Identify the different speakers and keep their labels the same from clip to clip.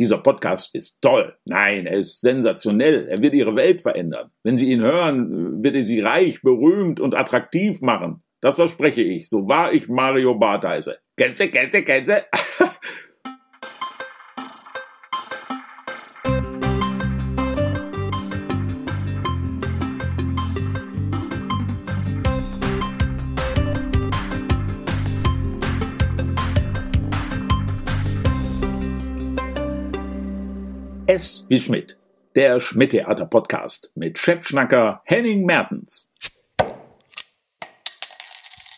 Speaker 1: Dieser Podcast ist toll. Nein, er ist sensationell. Er wird Ihre Welt verändern. Wenn Sie ihn hören, wird er Sie reich, berühmt und attraktiv machen. Das verspreche ich, so wahr ich Mario Barth heiße. Kennst du? S wie Schmidt, der Schmidt-Theater-Podcast mit Chefschnacker Henning Mertens.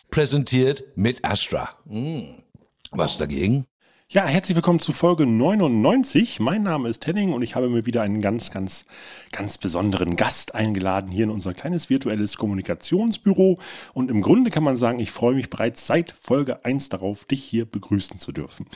Speaker 2: Präsentiert mit Astra. Hm. Was dagegen?
Speaker 3: Ja, herzlich willkommen zu Folge 99. Mein Name ist Henning und ich habe mir wieder einen ganz, ganz, ganz besonderen Gast eingeladen hier in unser kleines virtuelles Kommunikationsbüro. Und im Grunde kann man sagen, ich freue mich bereits seit Folge 1 darauf, dich hier begrüßen zu dürfen.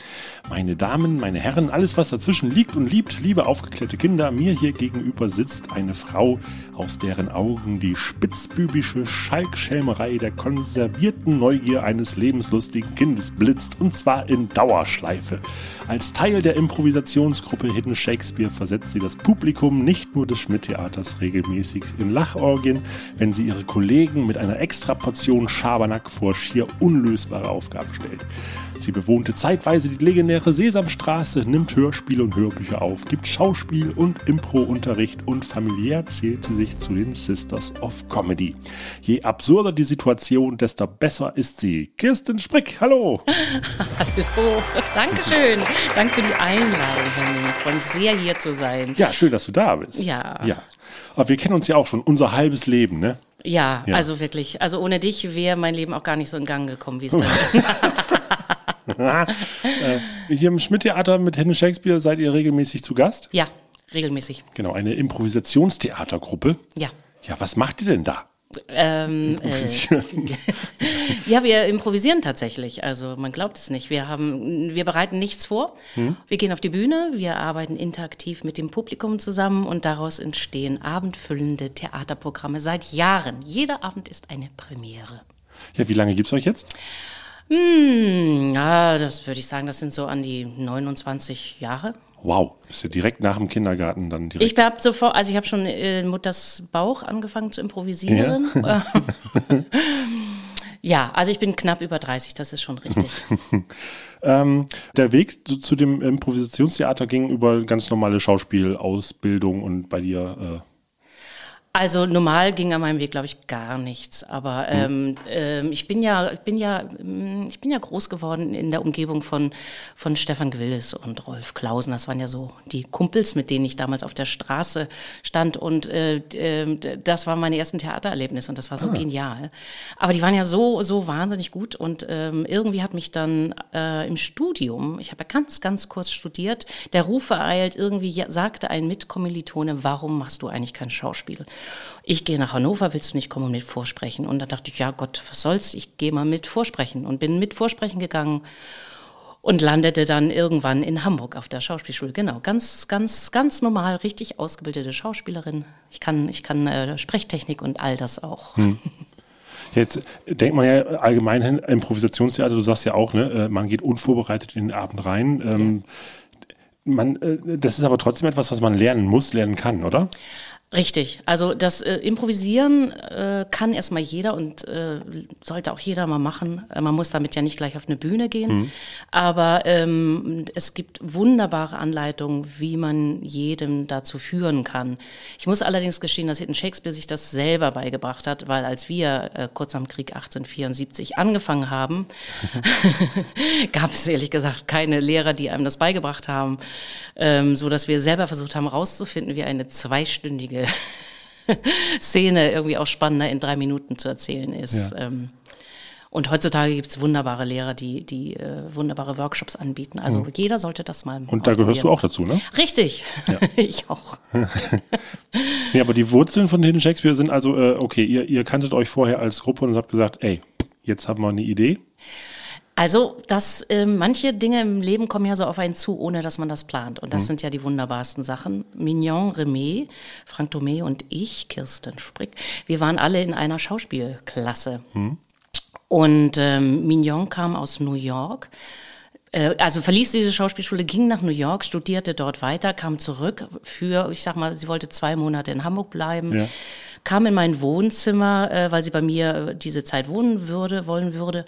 Speaker 3: Meine Damen, meine Herren, alles was dazwischen liegt und liebt, liebe aufgeklärte Kinder, mir hier gegenüber sitzt eine Frau, aus deren Augen die spitzbübische Schalkschelmerei der konservierten Neugier eines lebenslustigen Kindes blitzt und zwar in Dauerschleife. Hilfe. Als Teil der Improvisationsgruppe Hidden Shakespeare versetzt sie das Publikum nicht nur des Schmidt-Theaters regelmäßig in Lachorgien, wenn sie ihre Kollegen mit einer extra Portion Schabernack vor schier unlösbare Aufgaben stellt. Sie bewohnte zeitweise die legendäre Sesamstraße, nimmt Hörspiele und Hörbücher auf, gibt Schauspiel- und Impro-Unterricht und familiär zählt sie sich zu den Sisters of Comedy. Je absurder die Situation, desto besser ist sie. Kirsten Sprick, hallo!
Speaker 4: hallo, Dankeschön. Danke für die Einladung. Ich freue mich sehr, hier zu sein.
Speaker 3: Ja, schön, dass du da bist.
Speaker 4: Ja.
Speaker 3: Ja. Aber wir kennen uns ja auch schon unser halbes Leben, ne?
Speaker 4: Ja, ja. also wirklich. Also ohne dich wäre mein Leben auch gar nicht so in Gang gekommen, wie es da ist.
Speaker 3: äh, hier im Schmidt-Theater mit Henry Shakespeare seid ihr regelmäßig zu Gast?
Speaker 4: Ja, regelmäßig.
Speaker 3: Genau, eine Improvisationstheatergruppe.
Speaker 4: Ja.
Speaker 3: Ja, was macht ihr denn da?
Speaker 4: Ähm, äh, ja, wir improvisieren tatsächlich. Also man glaubt es nicht. Wir haben, wir bereiten nichts vor. Hm? Wir gehen auf die Bühne, wir arbeiten interaktiv mit dem Publikum zusammen und daraus entstehen abendfüllende Theaterprogramme seit Jahren. Jeder Abend ist eine Premiere.
Speaker 3: Ja, wie lange gibt es euch jetzt?
Speaker 4: Hm, ja, das würde ich sagen, das sind so an die 29 Jahre.
Speaker 3: Wow, bist du direkt nach dem Kindergarten dann direkt?
Speaker 4: Ich habe sofort, also ich habe schon in Mutters Bauch angefangen zu improvisieren. Ja. ja, also ich bin knapp über 30, das ist schon richtig.
Speaker 3: ähm, der Weg zu, dem Improvisationstheater ging über ganz normale Schauspielausbildung und bei dir äh
Speaker 4: also normal ging an meinem Weg, glaube ich, gar nichts. Aber hm. ähm, äh, ich bin ja, ich bin ja, mm, ich bin ja groß geworden in der Umgebung von von Stefan Gwillis und Rolf Klausen. Das waren ja so die Kumpels, mit denen ich damals auf der Straße stand. Und äh, äh, das waren meine ersten Theatererlebnisse und das war so ah. genial. Aber die waren ja so so wahnsinnig gut und ähm, irgendwie hat mich dann äh, im Studium, ich habe ja ganz ganz kurz studiert, der Ruf ereilt. Irgendwie sagte ein Mitkommilitone, warum machst du eigentlich kein Schauspiel? Ich gehe nach Hannover, willst du nicht kommen und mit vorsprechen? Und da dachte ich, ja Gott, was soll's, ich gehe mal mit vorsprechen und bin mit vorsprechen gegangen und landete dann irgendwann in Hamburg auf der Schauspielschule. Genau, ganz, ganz, ganz normal, richtig ausgebildete Schauspielerin. Ich kann, ich kann äh, Sprechtechnik und all das auch. Hm.
Speaker 3: Jetzt denkt man ja allgemein hin, Improvisationstheater, du sagst ja auch, ne, äh, man geht unvorbereitet in den Abend rein. Ähm, ja. man, äh, das ist aber trotzdem etwas, was man lernen muss, lernen kann, oder?
Speaker 4: Richtig. Also das äh, Improvisieren äh, kann erstmal jeder und äh, sollte auch jeder mal machen. Äh, man muss damit ja nicht gleich auf eine Bühne gehen. Mhm. Aber ähm, es gibt wunderbare Anleitungen, wie man jedem dazu führen kann. Ich muss allerdings gestehen, dass Hidden Shakespeare sich das selber beigebracht hat, weil als wir äh, kurz am Krieg 1874 angefangen haben, gab es ehrlich gesagt keine Lehrer, die einem das beigebracht haben, ähm, so dass wir selber versucht haben herauszufinden, wie eine zweistündige einzige Szene irgendwie auch spannender in drei Minuten zu erzählen ist. Ja. Ähm, und heutzutage gibt es wunderbare Lehrer, die, die äh, wunderbare Workshops anbieten. Also mhm. jeder sollte das mal
Speaker 3: Und da gehörst du auch dazu, ne?
Speaker 4: Richtig, ja. ich auch.
Speaker 3: ja, aber die Wurzeln von Hidden Shakespeare sind also, äh, okay, ihr, ihr kanntet euch vorher als Gruppe und habt gesagt, ey, jetzt haben wir eine Idee.
Speaker 4: Also, dass äh, manche Dinge im Leben kommen ja so auf einen zu, ohne dass man das plant. Und das mhm. sind ja die wunderbarsten Sachen. Mignon Remé, Frank Thomé und ich, Kirsten Sprick, wir waren alle in einer Schauspielklasse. Mhm. Und ähm, Mignon kam aus New York Äh, also verließ diese Schauspielschule, ging nach New York, studierte dort weiter, kam zurück für, ich sag mal, sie wollte zwei Monate in Hamburg bleiben. Ja. Kam in mein Wohnzimmer, äh, weil sie bei mir diese Zeit wohnen würde, wollen würde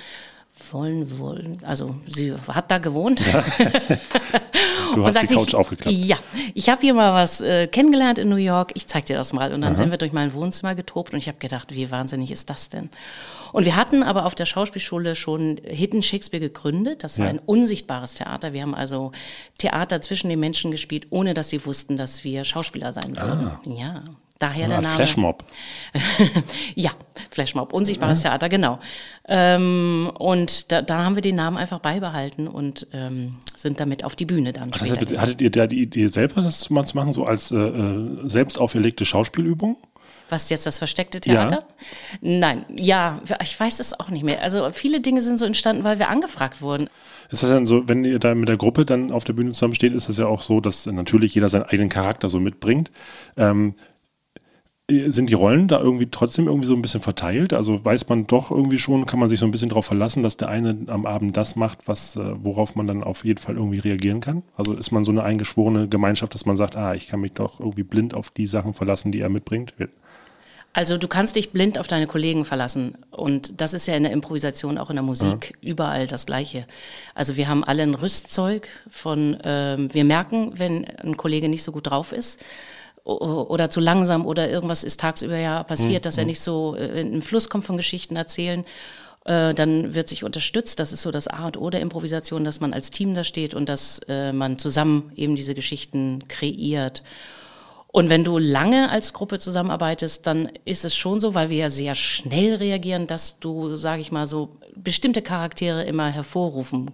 Speaker 4: wollen, wollen. Also sie hat da gewohnt. Ja.
Speaker 3: du hast die Couch ich, aufgeklappt.
Speaker 4: Ja, ich habe hier mal was äh, kennengelernt in New York. Ich zeig dir das mal. Und dann Aha. sind wir durch mein Wohnzimmer getobt und ich habe gedacht, wie wahnsinnig ist das denn? Und wir hatten aber auf der Schauspielschule schon Hidden Shakespeare gegründet. Das war ja. ein unsichtbares Theater. Wir haben also Theater zwischen den Menschen gespielt, ohne dass sie wussten, dass wir Schauspieler sein würden. Ah. Ja, Daher so der Name.
Speaker 3: Flashmob.
Speaker 4: ja, Flashmob, unsichtbares ja. Theater, genau. Ähm, und da, da, haben wir den Namen einfach beibehalten und ähm, sind damit auf die Bühne dann.
Speaker 3: Das hattet, hattet ihr da die Idee selber, das mal zu machen, so als äh, äh, selbst auferlegte Schauspielübung?
Speaker 4: Was jetzt das versteckte Theater? Ja. Nein, ja, ich weiß es auch nicht mehr. Also viele Dinge sind so entstanden, weil wir angefragt wurden.
Speaker 3: Ist das dann so, wenn ihr da mit der Gruppe dann auf der Bühne zusammensteht, ist das ja auch so, dass natürlich jeder seinen eigenen Charakter so mitbringt. Ähm, sind die Rollen da irgendwie trotzdem irgendwie so ein bisschen verteilt? Also weiß man doch irgendwie schon, kann man sich so ein bisschen darauf verlassen, dass der eine am Abend das macht, was, äh, worauf man dann auf jeden Fall irgendwie reagieren kann? Also ist man so eine eingeschworene Gemeinschaft, dass man sagt, ah, ich kann mich doch irgendwie blind auf die Sachen verlassen, die er mitbringt?
Speaker 4: Also du kannst dich blind auf deine Kollegen verlassen. Und das ist ja in der Improvisation, auch in der Musik, ja. überall das Gleiche. Also wir haben alle ein Rüstzeug von, ähm, wir merken, wenn ein Kollege nicht so gut drauf ist oder zu langsam oder irgendwas ist tagsüber ja passiert, mhm. dass er nicht so äh, in den Fluss kommt von Geschichten erzählen. Äh, dann wird sich unterstützt. Das ist so das A und O der Improvisation, dass man als Team da steht und dass äh, man zusammen eben diese Geschichten kreiert. Und wenn du lange als Gruppe zusammenarbeitest, dann ist es schon so, weil wir ja sehr schnell reagieren, dass du, sage ich mal so, bestimmte Charaktere immer hervorrufen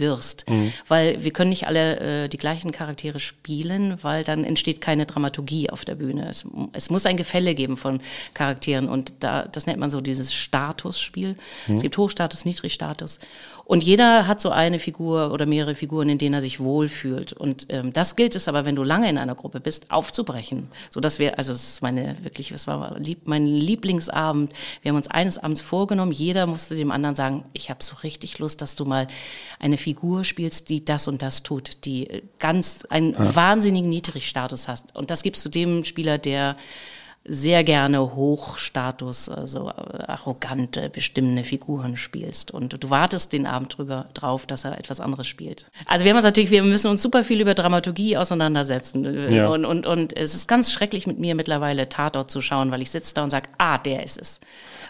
Speaker 4: wirst. Mhm. Weil wir können nicht alle äh, die gleichen Charaktere spielen, weil dann entsteht keine Dramaturgie auf der Bühne. Es, es muss ein Gefälle geben von Charakteren und da, das nennt man so dieses Statusspiel. Mhm. Es gibt Hochstatus, Niedrigstatus. Und jeder hat so eine Figur oder mehrere Figuren, in denen er sich wohlfühlt. Und ähm, das gilt es aber, wenn du lange in einer Gruppe bist, aufzubrechen. So dass wir, also es ist meine wirklich, es war lieb, mein Lieblingsabend. Wir haben uns eines Abends vorgenommen, jeder musste dem anderen sagen, ich habe so richtig Lust, dass du mal eine Figur spielst, die das und das tut, die ganz einen ja. wahnsinnigen Niedrigstatus hat. Und das gibst du dem Spieler, der sehr gerne Hochstatus, also äh, arrogante, bestimmende Figuren spielst. Und du wartest den Abend drüber drauf, dass er etwas anderes spielt. Also wir haben uns natürlich, wir müssen uns super viel über Dramaturgie auseinandersetzen. Ja. Und, und, und es ist ganz schrecklich mit mir mittlerweile Tatort zu schauen, weil ich sitze da und sage, ah, der ist es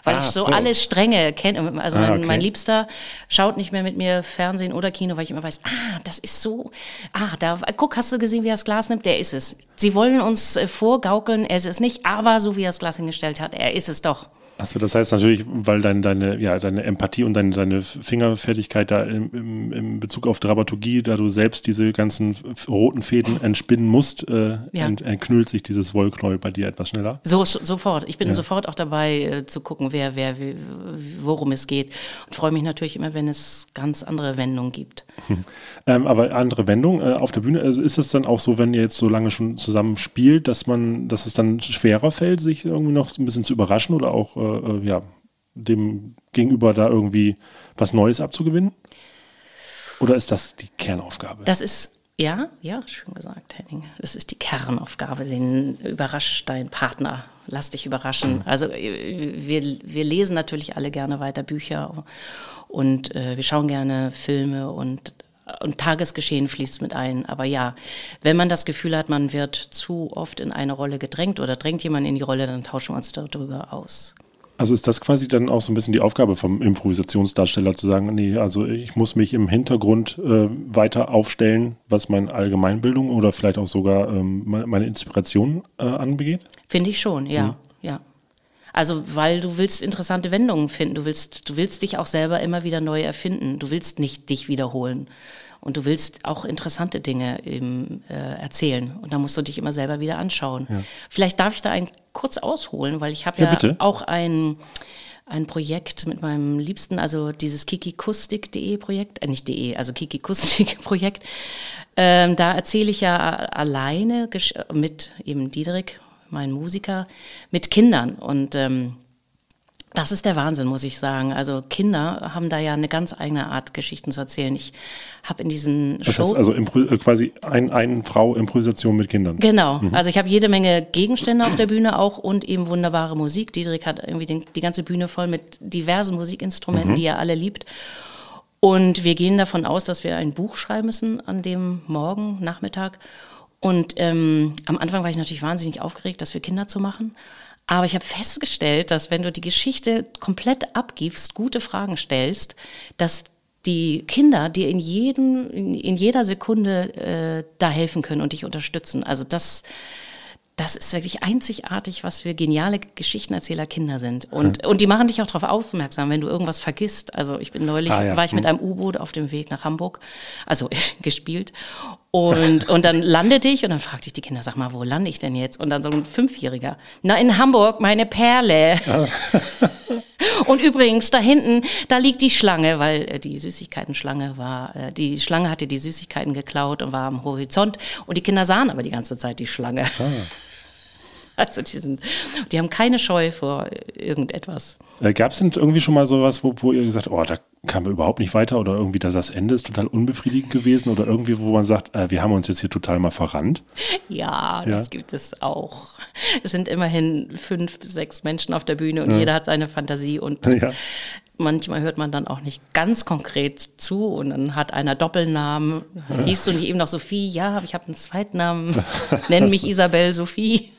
Speaker 4: weil ah, ich so, so, alle Stränge kenne. Also ah, mein, okay. mein, Liebster schaut nicht mehr mit mir Fernsehen oder Kino, weil ich immer weiß, ah, das ist so, ah, da, guck, hast du gesehen, wie er das Glas nimmt? Der ist es. Sie wollen uns äh, vorgaukeln, er ist es nicht, aber so wie er das Glas hingestellt hat, er ist es doch.
Speaker 3: Achso, das heißt natürlich, weil dein, deine, ja, deine Empathie und deine, deine Fingerfertigkeit da im, im, im Bezug auf Dramaturgie, da du selbst diese ganzen roten Fäden entspinnen musst, äh, ja. ent, entknüllt sich dieses Wollknäuel bei dir etwas schneller.
Speaker 4: So, sofort. Ich bin ja. sofort auch dabei äh, zu gucken, wer, wer, worum es geht. Und freue mich natürlich immer, wenn es ganz andere Wendungen gibt.
Speaker 3: Hm. Ähm, aber andere Wendungen äh, auf der Bühne, also ist es dann auch so, wenn ihr jetzt so lange schon zusammen spielt, dass man, dass es dann schwerer fällt, sich irgendwie noch ein bisschen zu überraschen oder auch äh, ja, dem Gegenüber da irgendwie was Neues abzugewinnen? Oder ist das die Kernaufgabe?
Speaker 4: Das ist ja, ja, schön gesagt, Henning. Das ist die Kernaufgabe, den überrasch deinen Partner. Lass dich überraschen. Also äh, wir, wir lesen natürlich alle gerne weiter Bücher und äh, wir schauen gerne Filme und und Tagesgeschehen fließt mit ein. Aber ja, wenn man das Gefühl hat, man wird zu oft in eine Rolle gedrängt oder drängt jemand in die Rolle, dann tauschen wir uns darüber aus.
Speaker 3: Also ist das quasi dann auch so ein bisschen die Aufgabe vom Improvisationsdarsteller zu sagen, nee, also ich muss mich im Hintergrund äh, weiter aufstellen, was meine Allgemeinbildung oder vielleicht auch sogar ähm, meine Inspiration äh, anbegeht?
Speaker 4: Finde ich schon, ja, mhm. ja. Also weil du willst interessante Wendungen finden, du willst, du willst dich auch selber immer wieder neu erfinden, du willst nicht dich wiederholen. Und du willst auch interessante Dinge eben, äh, erzählen. Und da musst du dich immer selber wieder anschauen. Ja. Vielleicht darf ich da ein kurz ausholen, weil ich habe ja, ja auch ein, ein Projekt mit meinem Liebsten, also dieses kikikustik.de Projekt, äh, nicht de, also kikikustik-Projekt. Ähm, da erzähle ich ja alleine mit eben Diederik, mein Musiker, mit Kindern. Und ähm, Das ist der Wahnsinn, muss ich sagen. Also Kinder haben da ja eine ganz eigene Art, Geschichten zu erzählen. Ich habe in diesen
Speaker 3: Das
Speaker 4: Shows...
Speaker 3: heißt also äh, quasi ein, ein Frau Improvisation mit Kindern.
Speaker 4: Genau, also ich habe jede Menge Gegenstände auf der Bühne auch und eben wunderbare Musik. Diederik hat irgendwie den, die ganze Bühne voll mit diversen Musikinstrumenten, die er alle liebt. Und wir gehen davon aus, dass wir ein Buch schreiben müssen an dem Morgen, Nachmittag. Und ähm, am Anfang war ich natürlich wahnsinnig aufgeregt, das für Kinder zu machen. Aber ich habe festgestellt, dass wenn du die Geschichte komplett abgibst, gute Fragen stellst, dass die Kinder dir in, jedem, in, jeder Sekunde äh, da helfen können und dich unterstützen. Also das, das ist wirklich einzigartig, was für geniale Geschichtenerzähler Kinder sind. Und, und die machen dich auch darauf aufmerksam, wenn du irgendwas vergisst. Also ich bin neulich,
Speaker 3: Ah, ja.
Speaker 4: war ich mit einem U-Boot auf dem Weg nach Hamburg, also gespielt. Und, und dann landete ich und dann fragte ich die Kinder, sag mal, wo lande ich denn jetzt? Und dann so ein Fünfjähriger, na in Hamburg, meine Perle. Und übrigens, da hinten, da liegt die Schlange, weil äh, die Süßigkeitenschlange war, äh, die Schlange hatte die Süßigkeiten geklaut und war am Horizont. Und die Kinder sahen aber die ganze Zeit die Schlange. Also die, sind, die haben keine Scheu vor irgendetwas.
Speaker 3: Äh, Gab es denn irgendwie schon mal sowas, wo, wo ihr gesagt habt, oh, da kamen wir überhaupt nicht weiter oder irgendwie da das Ende ist total unbefriedigend gewesen oder irgendwie, wo man sagt, äh, wir haben uns jetzt hier total mal verrannt?
Speaker 4: Ja,
Speaker 3: Ja.
Speaker 4: das gibt es auch. Es sind immerhin fünf, sechs Menschen auf der Bühne und jeder hat seine Fantasie und
Speaker 3: Ja.
Speaker 4: manchmal hört man dann auch nicht ganz konkret zu und dann hat einer Doppelnamen. Hieß du nicht eben noch Sophie? Ja, ich habe einen Zweitnamen. Nenn mich Isabel Sophie.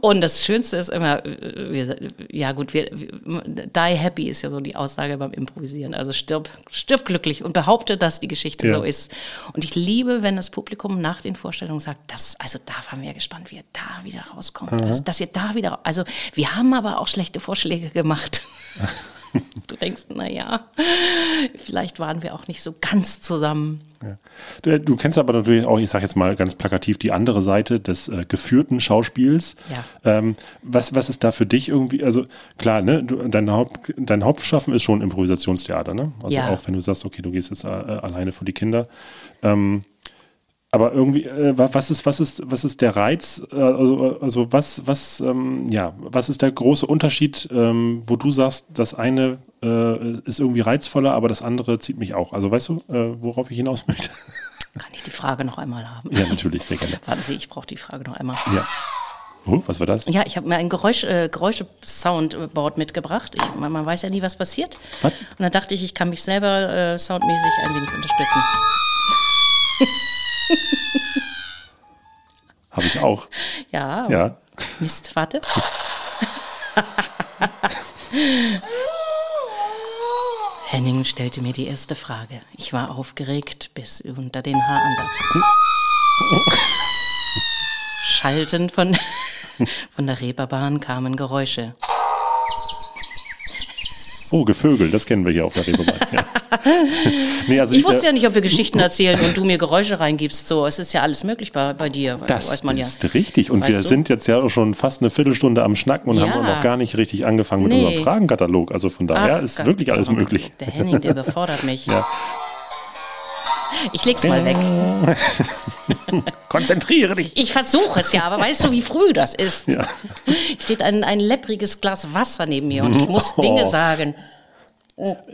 Speaker 4: Und das Schönste ist immer, wir, ja gut, wir, die happy ist ja so die Aussage beim Improvisieren. Also stirb, stirb glücklich und behaupte, dass die Geschichte
Speaker 3: Ja.
Speaker 4: so ist. Und ich liebe, wenn das Publikum nach den Vorstellungen sagt, das, also da waren wir gespannt, wie er da wieder rauskommt. Also, dass ihr da wieder, also wir haben aber auch schlechte Vorschläge gemacht. du denkst, na ja, vielleicht waren wir auch nicht so ganz zusammen.
Speaker 3: Du, du kennst aber natürlich auch, ich sage jetzt mal ganz plakativ, die andere Seite des äh, geführten Schauspiels.
Speaker 4: Ja.
Speaker 3: Ähm, was, was ist da für dich irgendwie, also klar, ne, du, dein, Haupt, dein Hauptschaffen ist schon Improvisationstheater, ne? Also
Speaker 4: Ja.
Speaker 3: auch wenn du sagst, okay, du gehst jetzt äh, alleine vor die Kinder. Ähm, aber irgendwie, äh, wa- was ist, was ist, was ist der Reiz? Äh, also, also was, was, ähm, ja, was ist der große Unterschied, ähm, wo du sagst, das eine äh, ist irgendwie reizvoller, aber das andere zieht mich auch. Also weißt du, äh, worauf ich hinaus möchte?
Speaker 4: Kann ich die Frage noch einmal haben?
Speaker 3: ja, natürlich, sehr gerne.
Speaker 4: Warten Sie, ich brauche die Frage noch einmal.
Speaker 3: Ja. Oh, was war das?
Speaker 4: Ja, ich habe mir ein Geräusch, äh, Geräusche-Soundboard mitgebracht. Ich, man, man weiß ja nie, was passiert.
Speaker 3: Was?
Speaker 4: Und dann dachte ich, ich kann mich selber äh, soundmäßig ein wenig unterstützen.
Speaker 3: Habe ich auch.
Speaker 4: Ja,
Speaker 3: Ja.
Speaker 4: Mist, warte. Henning stellte mir die erste Frage. Ich war aufgeregt bis unter den Haaransatz. Schaltend von, von der Reeperbahn kamen Geräusche.
Speaker 3: Oh, Gevögel, das kennen wir hier auf der Reeperbahn. Ja. nee, also
Speaker 4: Ich wusste
Speaker 3: äh,
Speaker 4: ja nicht, ob wir Geschichten erzählen und du mir Geräusche reingibst. So, es ist ja alles möglich bei, bei dir.
Speaker 3: das
Speaker 4: weiß man ja.
Speaker 3: ist richtig. Und
Speaker 4: Weißt
Speaker 3: wir
Speaker 4: du?
Speaker 3: sind jetzt ja schon fast eine Viertelstunde am Schnacken und
Speaker 4: Ja.
Speaker 3: haben noch gar nicht richtig angefangen mit
Speaker 4: Nee.
Speaker 3: unserem Fragenkatalog. Also von daher
Speaker 4: Ach
Speaker 3: ist wirklich alles möglich.
Speaker 4: Der Henning, der befordert mich.
Speaker 3: Ja.
Speaker 4: Ich leg's mal weg.
Speaker 3: Konzentriere dich.
Speaker 4: Ich versuche es ja, aber weißt du, wie früh das ist?
Speaker 3: Ja.
Speaker 4: Steht ein, ein leppriges Glas Wasser neben mir und ich muss Dinge
Speaker 3: Oh.
Speaker 4: sagen.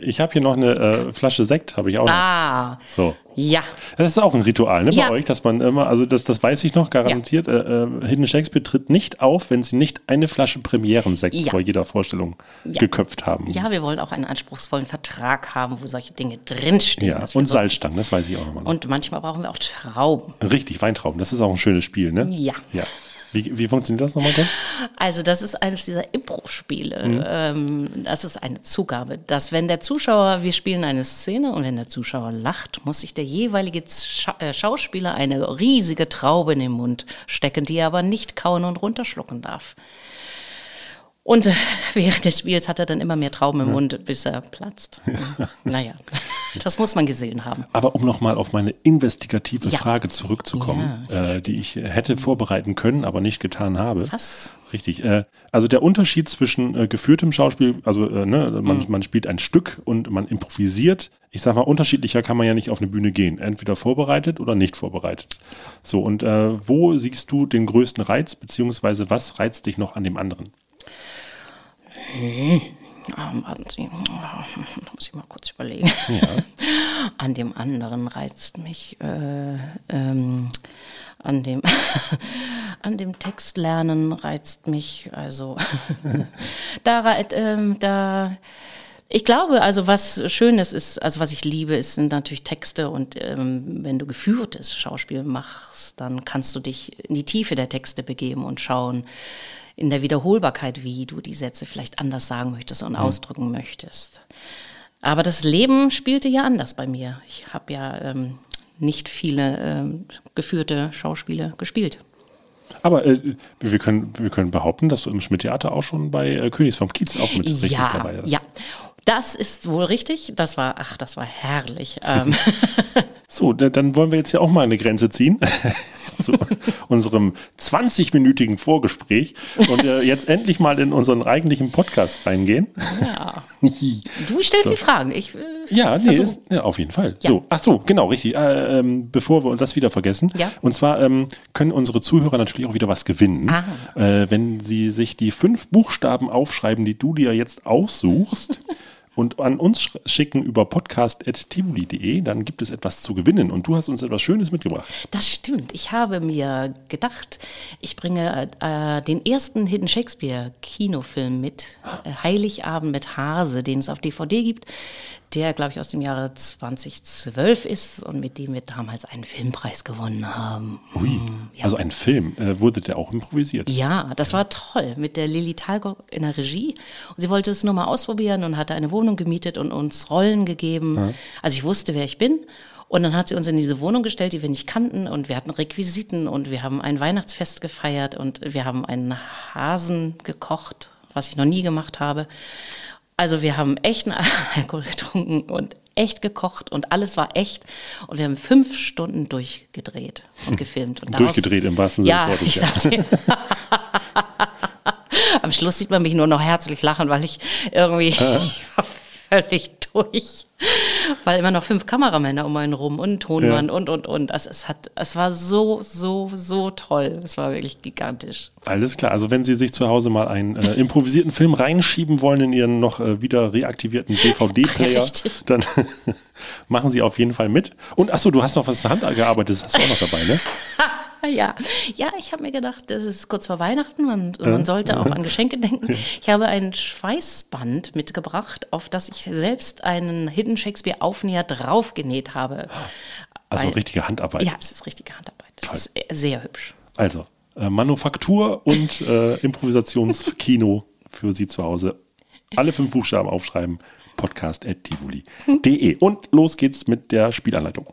Speaker 3: Ich habe hier noch eine äh, Flasche Sekt, habe ich auch noch.
Speaker 4: Ah,
Speaker 3: So.
Speaker 4: ja.
Speaker 3: Das ist auch ein Ritual, ne,
Speaker 4: Ja.
Speaker 3: bei euch, dass man immer, also das, das weiß ich noch garantiert, äh, äh, Hidden Shakespeare tritt nicht auf, wenn sie nicht eine Flasche Premierensekt
Speaker 4: Ja.
Speaker 3: vor jeder Vorstellung
Speaker 4: Ja.
Speaker 3: geköpft haben.
Speaker 4: Ja, wir wollen auch einen anspruchsvollen Vertrag haben, wo solche Dinge drinstehen.
Speaker 3: Ja, und Salzstangen, das weiß ich auch nochmal.
Speaker 4: Und manchmal brauchen wir auch Trauben.
Speaker 3: Richtig, Weintrauben, das ist auch ein schönes Spiel, ne?
Speaker 4: Ja.
Speaker 3: ja. Wie, wie funktioniert das nochmal kurz?
Speaker 4: Also das ist eines dieser Impro-Spiele.
Speaker 3: Mhm.
Speaker 4: Ähm, das ist eine Zugabe, dass wenn der Zuschauer, wir spielen eine Szene und wenn der Zuschauer lacht, muss sich der jeweilige Scha äh, Schauspieler eine riesige Traube in den Mund stecken, die er aber nicht kauen und runterschlucken darf. Und äh, während des Spiels hat er dann immer mehr Trauben im Mund, bis er platzt. naja, das muss man gesehen haben.
Speaker 3: Aber um nochmal auf meine investigative
Speaker 4: Ja.
Speaker 3: Frage zurückzukommen, äh, die ich hätte vorbereiten können, aber nicht getan habe.
Speaker 4: Was?
Speaker 3: Richtig. Äh, also der Unterschied zwischen äh, geführtem Schauspiel, also äh, ne, man,
Speaker 4: Mhm.
Speaker 3: man spielt ein Stück und man improvisiert. Ich sag mal, unterschiedlicher kann man ja nicht auf eine Bühne gehen. Entweder vorbereitet oder nicht vorbereitet. So, und äh, wo siehst du den größten Reiz, beziehungsweise was reizt dich noch an dem anderen?
Speaker 4: Ähm, warten Sie, da muss ich mal kurz überlegen. An dem anderen reizt mich, äh, ähm, an dem, an dem Textlernen reizt mich, also da, ähm, da, ich glaube, also was Schönes ist, also was ich liebe, ist, sind natürlich Texte und ähm, wenn du geführtes Schauspiel machst, dann kannst du dich in die Tiefe der Texte begeben und schauen in der Wiederholbarkeit, wie du die Sätze vielleicht anders sagen möchtest und ausdrücken möchtest. Aber das Leben spielte ja anders bei mir. Ich habe ja ähm, nicht viele ähm, geführte Schauspiele gespielt.
Speaker 3: Aber äh, wir, können, wir können behaupten, dass du im Schmidt-Theater auch schon bei äh, Königs vom Kiez auch mit
Speaker 4: ja,
Speaker 3: dabei warst.
Speaker 4: ja. Das ist wohl richtig. Das war, ach, das war herrlich. Ähm,
Speaker 3: So, da- dann wollen wir jetzt ja auch mal eine Grenze ziehen zu unserem 20-minütigen Vorgespräch und äh, jetzt endlich mal in unseren eigentlichen Podcast reingehen.
Speaker 4: ja. Du stellst die Fragen. Ich, äh,
Speaker 3: Ja, nee, ist, ja, auf jeden Fall.
Speaker 4: Ja.
Speaker 3: So, ach so, genau, richtig. Äh, ähm, bevor wir das wieder vergessen.
Speaker 4: Ja.
Speaker 3: Und zwar ähm, können unsere Zuhörer natürlich auch wieder was gewinnen,
Speaker 4: Ah.
Speaker 3: äh, wenn sie sich die fünf Buchstaben aufschreiben, die du dir jetzt aussuchst. Und an uns sch- schicken über podcast.tivoli.de, dann gibt es etwas zu gewinnen. Und du hast uns etwas Schönes mitgebracht.
Speaker 4: Das stimmt. Ich habe mir gedacht, ich bringe äh, den ersten Hidden Shakespeare Kinofilm mit, äh, Heiligabend mit Hase, den es auf DVD gibt, der, glaube ich, aus dem Jahre 2012 ist und mit dem wir damals einen Filmpreis gewonnen haben.
Speaker 3: Ui, also ein Film. Äh, wurde der auch improvisiert?
Speaker 4: Ja, das war toll mit der Lilly Talgott in der Regie. Und sie wollte es nur mal ausprobieren und hatte eine Wohnung gemietet und uns Rollen gegeben. Also ich wusste, wer ich bin. Und dann hat sie uns in diese Wohnung gestellt, die wir nicht kannten. Und wir hatten Requisiten und wir haben ein Weihnachtsfest gefeiert und wir haben einen Hasen gekocht, was ich noch nie gemacht habe. Also wir haben echten Alkohol getrunken und echt gekocht und alles war echt. Und wir haben fünf Stunden durchgedreht und gefilmt. Und daraus-
Speaker 3: Durchgedreht im wahrsten Sinne
Speaker 4: ja,
Speaker 3: des Wortes,
Speaker 4: Ich
Speaker 3: ja.
Speaker 4: Am Schluss sieht man mich nur noch herzlich lachen, weil ich irgendwie ich war völlig durch. Weil immer noch fünf Kameramänner um einen rum und Tonmann und, und, und. Also es, hat, es war so, so, so toll. Es war wirklich gigantisch.
Speaker 3: Alles klar. Also wenn Sie sich zu Hause mal einen äh, improvisierten Film reinschieben wollen in Ihren noch äh, wieder reaktivierten DVD-Player, dann machen Sie auf jeden Fall mit. Und achso, du hast noch was zur Hand gearbeitet, das hast du auch noch dabei, ne?
Speaker 4: Ja, ja, ich habe mir gedacht, das ist kurz vor Weihnachten, man, man sollte auch an Geschenke denken. Ich habe ein Schweißband mitgebracht, auf das ich selbst einen Hidden Shakespeare Aufnäher draufgenäht habe.
Speaker 3: Also
Speaker 4: Weil-
Speaker 3: richtige Handarbeit.
Speaker 4: Ja, es ist richtige Handarbeit. Das ist sehr hübsch.
Speaker 3: Also äh, Manufaktur und äh, Improvisationskino für Sie zu Hause. Alle fünf Buchstaben aufschreiben. Podcast.tivoli.de. Und los geht's mit der Spielanleitung.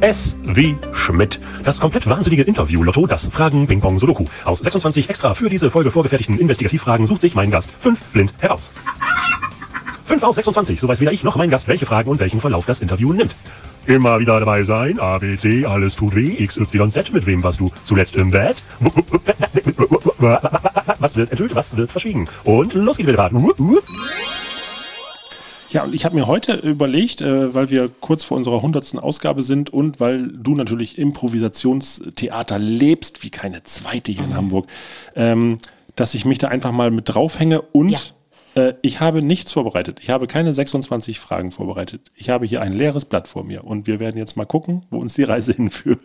Speaker 5: S wie Schmidt. Das komplett wahnsinnige Interview-Lotto, das Fragen Ping Pong Sudoku. Aus 26 extra für diese Folge vorgefertigten Investigativfragen sucht sich mein Gast fünf blind heraus. 5 aus 26, so weiß weder ich noch mein Gast, welche Fragen und welchen Verlauf das Interview nimmt. Immer wieder dabei sein, A, B, C, alles tut weh, X, Y, Z, mit wem warst du zuletzt im Bett? Was wird enthüllt, was wird verschwiegen? Und los geht's wieder.
Speaker 3: Ja, und ich habe mir heute überlegt, äh, weil wir kurz vor unserer hundertsten Ausgabe sind und weil du natürlich Improvisationstheater lebst, wie keine zweite hier in Hamburg, ähm, dass ich mich da einfach mal mit draufhänge und
Speaker 4: Ja.
Speaker 3: Äh, ich habe nichts vorbereitet. Ich habe keine 26 Fragen vorbereitet. Ich habe hier ein leeres Blatt vor mir und wir werden jetzt mal gucken, wo uns die Reise hinführt.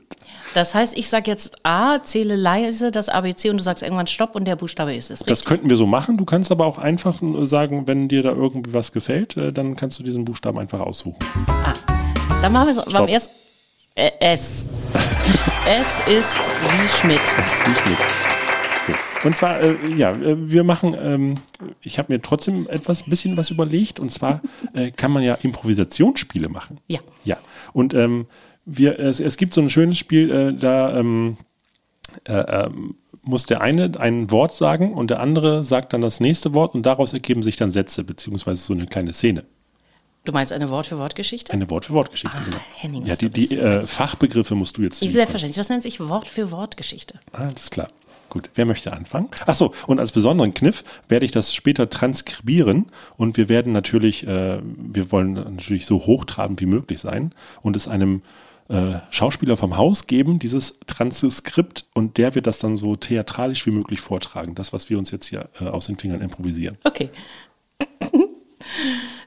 Speaker 4: Das heißt, ich sage jetzt A, zähle leise das ABC und du sagst irgendwann Stopp und der Buchstabe ist es.
Speaker 3: Das
Speaker 4: Richtig?
Speaker 3: könnten wir so machen. Du kannst aber auch einfach sagen, wenn dir da irgendwie was gefällt, äh, dann kannst du diesen Buchstaben einfach aussuchen.
Speaker 4: Dann machen wir so beim ersten. Äh, S. S ist wie Schmidt.
Speaker 3: Das ist wie Schmidt. Und zwar, äh, ja, äh, wir machen, ähm, ich habe mir trotzdem etwas, bisschen was überlegt. Und zwar äh, kann man ja Improvisationsspiele machen.
Speaker 4: Ja.
Speaker 3: Ja. Und ähm, wir, es, es gibt so ein schönes Spiel, äh, da ähm, äh, ähm, muss der eine ein Wort sagen und der andere sagt dann das nächste Wort und daraus ergeben sich dann Sätze, beziehungsweise so eine kleine Szene.
Speaker 4: Du meinst eine Wort-für-Wort-Geschichte?
Speaker 3: Eine Wort-für-Wort-Geschichte,
Speaker 4: Ah,
Speaker 3: genau.
Speaker 4: Henning,
Speaker 3: ja, die, die äh, Fachbegriffe musst du jetzt liefern.
Speaker 4: Selbstverständlich. Das nennt sich Wort-für-Wort-Geschichte.
Speaker 3: Alles klar. Gut, wer möchte anfangen? Achso, und als besonderen Kniff werde ich das später transkribieren und wir werden natürlich, äh, wir wollen natürlich so hochtrabend wie möglich sein und es einem äh, Schauspieler vom Haus geben, dieses Transkript, und der wird das dann so theatralisch wie möglich vortragen. Das, was wir uns jetzt hier äh, aus den Fingern improvisieren.
Speaker 4: Okay.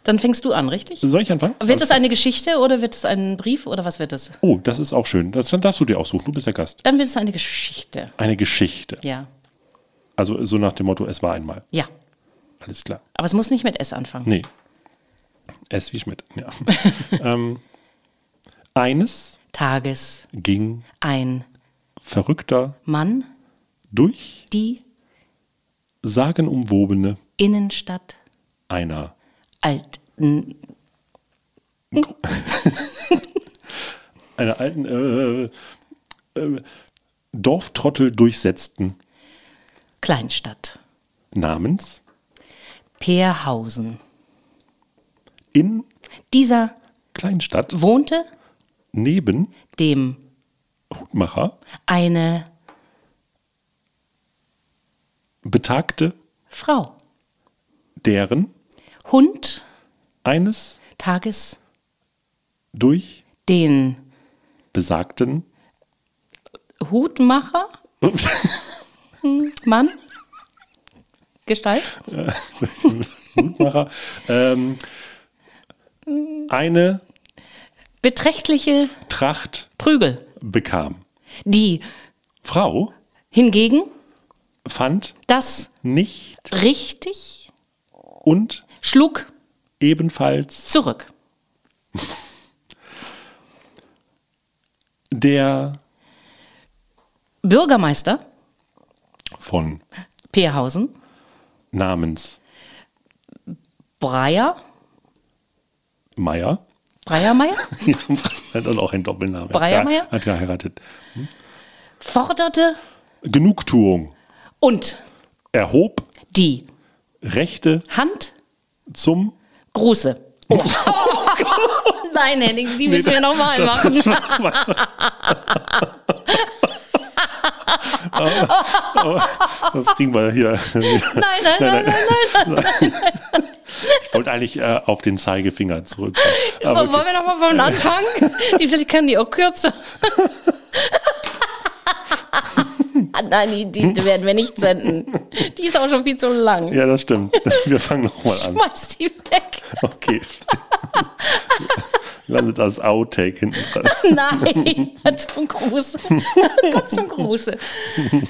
Speaker 4: Dann fängst du an, richtig?
Speaker 3: Soll ich anfangen?
Speaker 4: Wird es eine Geschichte oder wird es ein Brief oder was wird es?
Speaker 3: Oh, das ist auch schön. Das dann darfst du dir aussuchen. Du bist der Gast.
Speaker 4: Dann wird es eine Geschichte.
Speaker 3: Eine Geschichte.
Speaker 4: Ja.
Speaker 3: Also so nach dem Motto, es war einmal.
Speaker 4: Ja.
Speaker 3: Alles klar.
Speaker 4: Aber es muss nicht mit S anfangen.
Speaker 3: Nee. S wie Schmidt. Ja. ähm, eines
Speaker 4: Tages
Speaker 3: ging
Speaker 4: ein
Speaker 3: verrückter
Speaker 4: Mann
Speaker 3: durch
Speaker 4: die
Speaker 3: sagenumwobene
Speaker 4: Innenstadt
Speaker 3: einer
Speaker 4: alten
Speaker 3: einer alten äh, äh, Dorftrottel durchsetzten
Speaker 4: Kleinstadt.
Speaker 3: namens
Speaker 4: Peerhausen.
Speaker 3: in
Speaker 4: Dieser
Speaker 3: Kleinstadt
Speaker 4: wohnte
Speaker 3: neben
Speaker 4: dem
Speaker 3: Hutmacher
Speaker 4: eine
Speaker 3: betagte
Speaker 4: Frau.
Speaker 3: deren
Speaker 4: Hund
Speaker 3: eines
Speaker 4: Tages
Speaker 3: durch
Speaker 4: den
Speaker 3: besagten
Speaker 4: Hutmacher, Mann, Gestalt,
Speaker 3: Hutmacher ähm, eine
Speaker 4: beträchtliche
Speaker 3: Tracht
Speaker 4: Prügel.
Speaker 3: bekam.
Speaker 4: Die
Speaker 3: Frau
Speaker 4: hingegen
Speaker 3: fand
Speaker 4: das
Speaker 3: nicht
Speaker 4: richtig
Speaker 3: und
Speaker 4: schlug
Speaker 3: ebenfalls
Speaker 4: zurück.
Speaker 3: der
Speaker 4: Bürgermeister
Speaker 3: von
Speaker 4: Peerhausen,
Speaker 3: namens
Speaker 4: Breyer,
Speaker 3: Meier
Speaker 4: Breiermeier,
Speaker 3: hat dann auch einen Doppelnamen.
Speaker 4: Breiermeier?
Speaker 3: Ja, hat geheiratet.
Speaker 4: forderte
Speaker 3: Genugtuung
Speaker 4: und
Speaker 3: erhob
Speaker 4: die
Speaker 3: Rechte
Speaker 4: Hand
Speaker 3: zum
Speaker 4: Gruße. Oh. Nein, Henning, die müssen wir nochmal machen.
Speaker 3: Das kriegen wir hier.
Speaker 4: Nein, nein, nein, nein, nein.
Speaker 3: Ich wollte eigentlich äh, auf den Zeigefinger zurück. Aber
Speaker 4: Wollen wir nochmal von Anfang? Die, vielleicht können die auch kürzer. Nein, die, die werden wir nicht senden. Die ist auch schon viel zu lang.
Speaker 3: Ja, das stimmt. Wir fangen nochmal an.
Speaker 4: Schmeiß die weg.
Speaker 3: Okay. Landet als Outtake hinten dran.
Speaker 4: Nein, zum Gruße. Gott zum Gruße.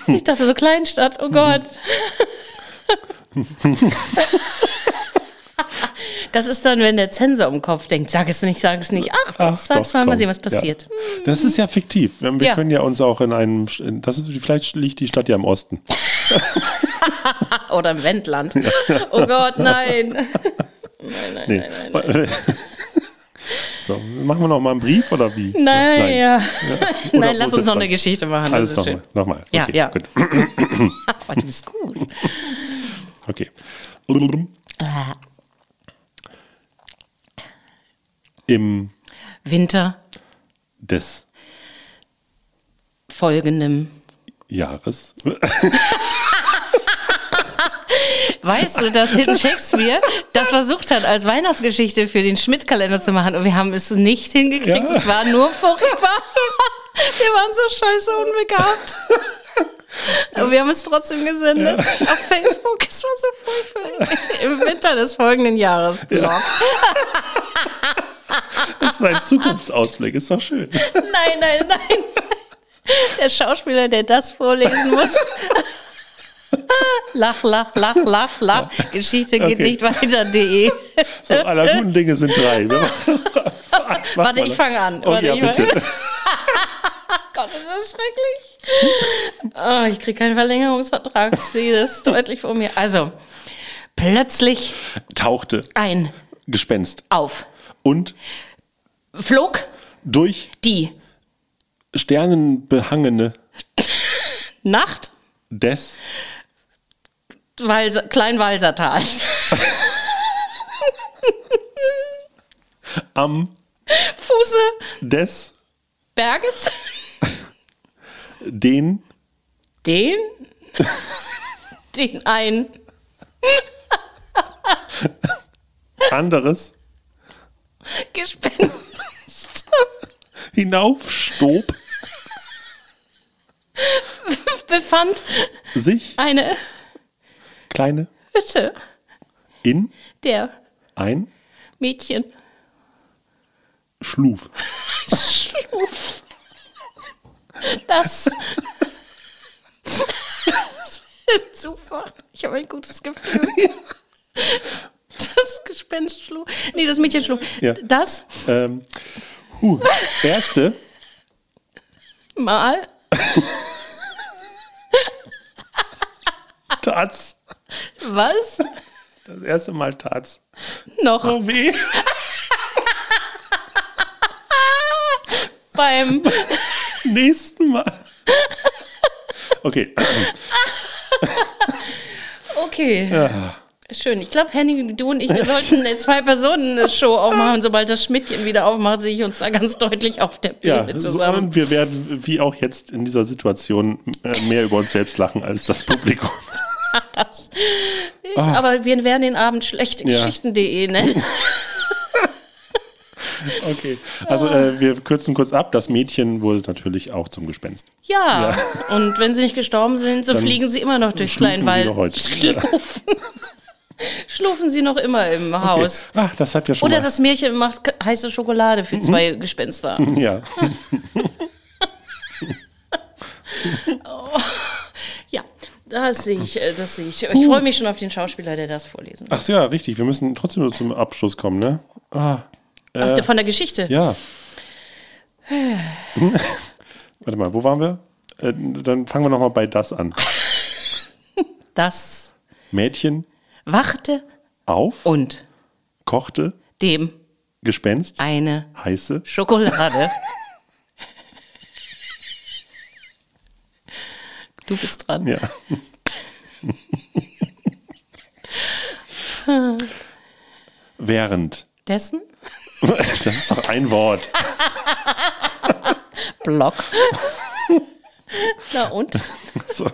Speaker 4: Ich dachte so Kleinstadt, oh Gott. Das ist dann, wenn der Zensor im Kopf denkt, sag es nicht, sag es nicht. Ach,
Speaker 3: Ach,
Speaker 4: sag's
Speaker 3: doch,
Speaker 4: mal, mal
Speaker 3: komm.
Speaker 4: sehen, was
Speaker 3: Ja.
Speaker 4: passiert.
Speaker 3: Das ist ja fiktiv. Wir
Speaker 4: Ja.
Speaker 3: können ja uns auch in einem, das ist, vielleicht liegt die Stadt ja im Osten.
Speaker 4: Oder im Wendland. Oh Gott, nein.
Speaker 3: Nee. So, machen wir noch mal einen Brief oder wie?
Speaker 4: Nein, ja.
Speaker 3: Oder
Speaker 4: Nein, lass uns noch eine? Geschichte machen.
Speaker 3: Alles nochmal.
Speaker 4: schön.
Speaker 3: Nochmal.
Speaker 4: Ja,
Speaker 3: okay,
Speaker 4: ja.
Speaker 3: Gut.
Speaker 4: Ach, du bist gut.
Speaker 3: Okay.
Speaker 4: Äh,
Speaker 3: Im
Speaker 4: Winter
Speaker 3: des
Speaker 4: folgendem.
Speaker 3: Jahres.
Speaker 4: Weißt du, dass Hilton Shakespeare das versucht hat, als Weihnachtsgeschichte für den Schmidt-Kalender zu machen und wir haben es nicht hingekriegt.
Speaker 3: Ja.
Speaker 4: Es war nur furchtbar. Wir waren so scheiße unbegabt. Aber wir haben es trotzdem gesendet. Auf Facebook. Es war so furchtbar. Im Winter des folgenden Jahres. Blog.
Speaker 3: Das ist ein Zukunftsausblick. Ist doch schön.
Speaker 4: Nein, nein, nein. Der Schauspieler, der das vorlesen muss. Lach, lach, lach, lach, lach. Geschichte geht
Speaker 3: Okay.
Speaker 4: nicht weiter.de.
Speaker 3: So, aller guten Dinge sind drei. Mach
Speaker 4: Warte, ich fange an.
Speaker 3: Oh,
Speaker 4: Warte,
Speaker 3: ja, bitte.
Speaker 4: Gott, ist das schrecklich. Oh, ich kriege keinen Verlängerungsvertrag. Ich sehe das deutlich vor mir. Also, plötzlich
Speaker 3: Tauchte
Speaker 4: ein
Speaker 3: Gespenst
Speaker 4: auf.
Speaker 3: und
Speaker 4: Flog
Speaker 3: durch
Speaker 4: die
Speaker 3: sternenbehangene
Speaker 4: Nacht
Speaker 3: des
Speaker 4: Walser, Kleinwalsertals.
Speaker 3: am
Speaker 4: Fuße
Speaker 3: des
Speaker 4: Berges.
Speaker 3: den
Speaker 4: Den? Den ein
Speaker 3: anderes
Speaker 4: Gespenst
Speaker 3: hinaufstob
Speaker 4: Befand
Speaker 3: sich
Speaker 4: eine
Speaker 3: kleine
Speaker 4: Hütte
Speaker 3: in
Speaker 4: der
Speaker 3: ein
Speaker 4: Mädchen.
Speaker 3: Schluf.
Speaker 4: Das. das wird super. Ich habe ein gutes Gefühl. Das Gespenst schlug. Nee, das Mädchen schlug.
Speaker 3: Ja.
Speaker 4: Das
Speaker 3: Ähm, huh, erste
Speaker 4: Mal
Speaker 3: tat's.
Speaker 4: was
Speaker 3: Das erste Mal tat's.
Speaker 4: noch
Speaker 3: Oh weh.
Speaker 4: beim
Speaker 3: Nächsten Mal. Okay.
Speaker 4: Okay. Schön. Ich glaube, Henning, du und ich, wir sollten eine Zwei-Personen-Show aufmachen. Sobald das Schmidtchen wieder aufmacht, sehe ich uns da ganz deutlich auf der
Speaker 3: Ja,
Speaker 4: Bühne
Speaker 3: so,
Speaker 4: zusammen.
Speaker 3: und wir werden, wie auch jetzt in dieser Situation, äh, mehr über uns selbst lachen als das Publikum.
Speaker 4: Aber wir werden den Abend schlechte.
Speaker 3: Ja.
Speaker 4: Geschichten.de nennen.
Speaker 3: Okay. Also äh, wir kürzen kurz ab. Das Mädchen wurde natürlich auch zum Gespenst.
Speaker 4: Ja. Und wenn sie nicht gestorben sind, so
Speaker 3: Dann
Speaker 4: fliegen sie immer noch durchs
Speaker 3: schlufen sie
Speaker 4: Kleinwald.
Speaker 3: noch heute.
Speaker 4: Schlufen. Sie noch immer im
Speaker 3: Okay.
Speaker 4: Haus.
Speaker 3: Ach, das hat ja schon
Speaker 4: Oder
Speaker 3: mal.
Speaker 4: das Märchen macht heiße Schokolade
Speaker 3: Mhm.
Speaker 4: für zwei Gespenster.
Speaker 3: ja.
Speaker 4: Ja, das sehe ich, äh, das sehe ich. Ich freue mich schon auf den Schauspieler, der das vorlesen wird.
Speaker 3: Ach ja, richtig. Wir müssen trotzdem nur zum Abschluss kommen, ne? Ah,
Speaker 4: Ach, von der Geschichte.
Speaker 3: ja. Warte mal, wo waren wir? Äh, dann fangen wir nochmal bei das an.
Speaker 4: Das
Speaker 3: Mädchen
Speaker 4: wachte
Speaker 3: auf,
Speaker 4: und
Speaker 3: kochte,
Speaker 4: dem
Speaker 3: Gespenst,
Speaker 4: eine
Speaker 3: heiße.
Speaker 4: Schokolade. Du bist dran.
Speaker 3: Ja. Während.
Speaker 4: Dessen
Speaker 3: Das ist doch ein Wort.
Speaker 4: Block. Na und?
Speaker 3: So.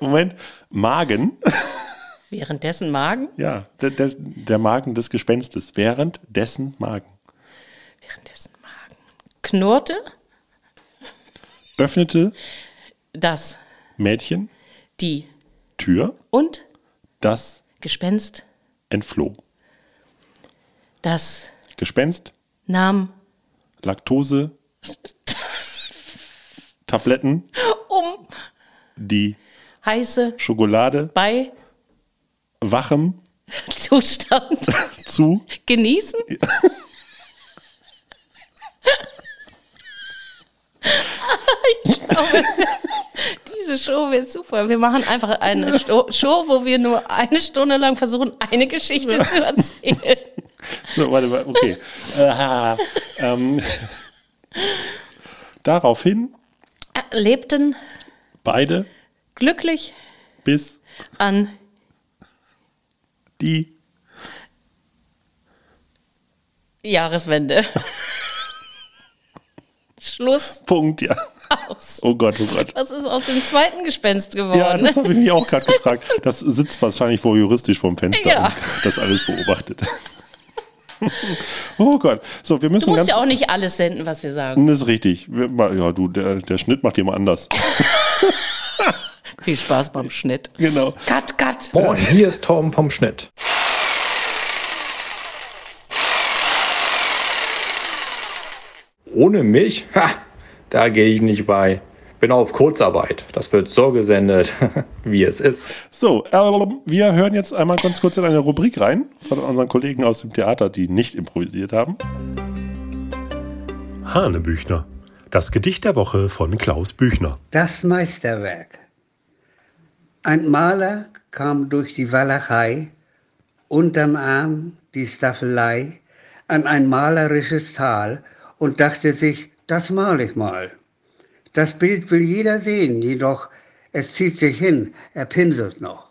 Speaker 3: Moment. Magen.
Speaker 4: Währenddessen Magen?
Speaker 3: Ja, der, der, der Magen des Gespenstes. Während dessen Magen.
Speaker 4: Währenddessen Magen. Knurrte
Speaker 3: Öffnete
Speaker 4: das,
Speaker 3: Mädchen
Speaker 4: die
Speaker 3: Tür.
Speaker 4: und
Speaker 3: Das
Speaker 4: Gespenst,
Speaker 3: entfloh.
Speaker 4: das
Speaker 3: Gespenst.
Speaker 4: nahm
Speaker 3: Laktose. Tabletten.
Speaker 4: um
Speaker 3: Die
Speaker 4: heiße
Speaker 3: Schokolade.
Speaker 4: bei
Speaker 3: Wachem.
Speaker 4: Zustand
Speaker 3: Zu.
Speaker 4: genießen? ich glaube, diese Show wird super. Wir machen einfach eine Show, wo wir nur eine Stunde lang versuchen, eine Geschichte zu erzählen.
Speaker 3: So, warte mal, okay. Äh, ähm, daraufhin
Speaker 4: Lebten
Speaker 3: beide
Speaker 4: glücklich
Speaker 3: bis
Speaker 4: an
Speaker 3: die
Speaker 4: Jahreswende. Schluss
Speaker 3: Punkt, ja.
Speaker 4: aus.
Speaker 3: Oh Gott, oh Gott.
Speaker 4: Was ist aus dem zweiten Gespenst geworden?
Speaker 3: Ja, das habe ich mich auch gerade gefragt. Das sitzt wahrscheinlich vor juristisch vorm Fenster
Speaker 4: Ja.
Speaker 3: und das alles beobachtet. Oh Gott. So, wir müssen
Speaker 4: du musst ja auch nicht alles senden, was wir sagen.
Speaker 3: das ist richtig. Ja, du, der, der Schnitt macht jemand anders.
Speaker 4: Viel Spaß beim Schnitt.
Speaker 3: genau.
Speaker 4: Cut, cut.
Speaker 6: Moin, hier ist Torben vom Schnitt. Ohne mich? Ha, da gehe ich nicht bei. Bin auf Kurzarbeit. Das wird so gesendet, wie es ist.
Speaker 3: So, äh, wir hören jetzt einmal ganz kurz in eine Rubrik rein von unseren Kollegen aus dem Theater, die nicht improvisiert haben.
Speaker 5: Hanebüchner. Das Gedicht der Woche von Klaus Büchner.
Speaker 7: Das Meisterwerk. Ein Maler kam durch die Walachei, unterm Arm die Staffelei, an ein malerisches Tal und dachte sich, das mal ich mal. Das Bild will jeder sehen, jedoch es zieht sich hin, er pinselt noch.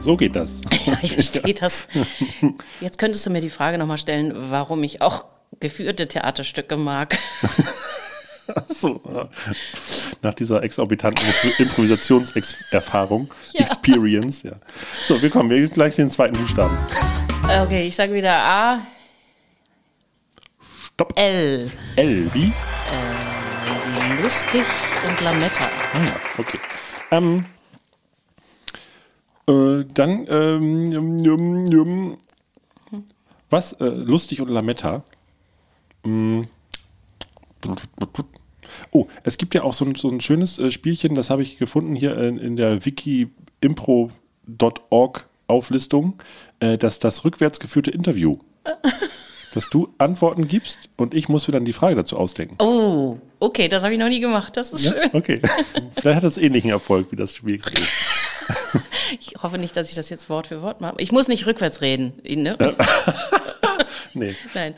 Speaker 3: So geht das.
Speaker 4: Ja, ich verstehe das. Jetzt könntest du mir die Frage nochmal stellen, warum ich auch geführte Theaterstücke mag.
Speaker 3: So, äh, nach dieser exorbitanten Improvisationserfahrung,
Speaker 4: Ja.
Speaker 3: Experience, ja. So, wir kommen, wir gehen gleich den zweiten Buchstaben.
Speaker 4: Okay, ich sage wieder A.
Speaker 3: Stopp.
Speaker 4: L.
Speaker 3: L wie?
Speaker 4: Wie lustig und Lametta.
Speaker 3: Ah ja, okay. Ähm, äh, dann, ähm, jum, jum, jum. was? Äh, lustig und Lametta? Mm. Oh, es gibt ja auch so ein, so ein schönes äh, Spielchen, das habe ich gefunden hier in, in der wikiimpro.org Auflistung, äh, dass das rückwärts geführte Interview. dass du Antworten gibst und ich muss mir dann die Frage dazu ausdenken.
Speaker 4: Oh, okay, das habe ich noch nie gemacht. Das ist schön.
Speaker 3: Okay. Vielleicht hat das ähnlichen Erfolg wie das Spiel.
Speaker 4: Ich hoffe nicht, dass ich das jetzt Wort für Wort mache. Ich muss nicht rückwärts reden. Ne?
Speaker 3: Nee.
Speaker 4: Nein.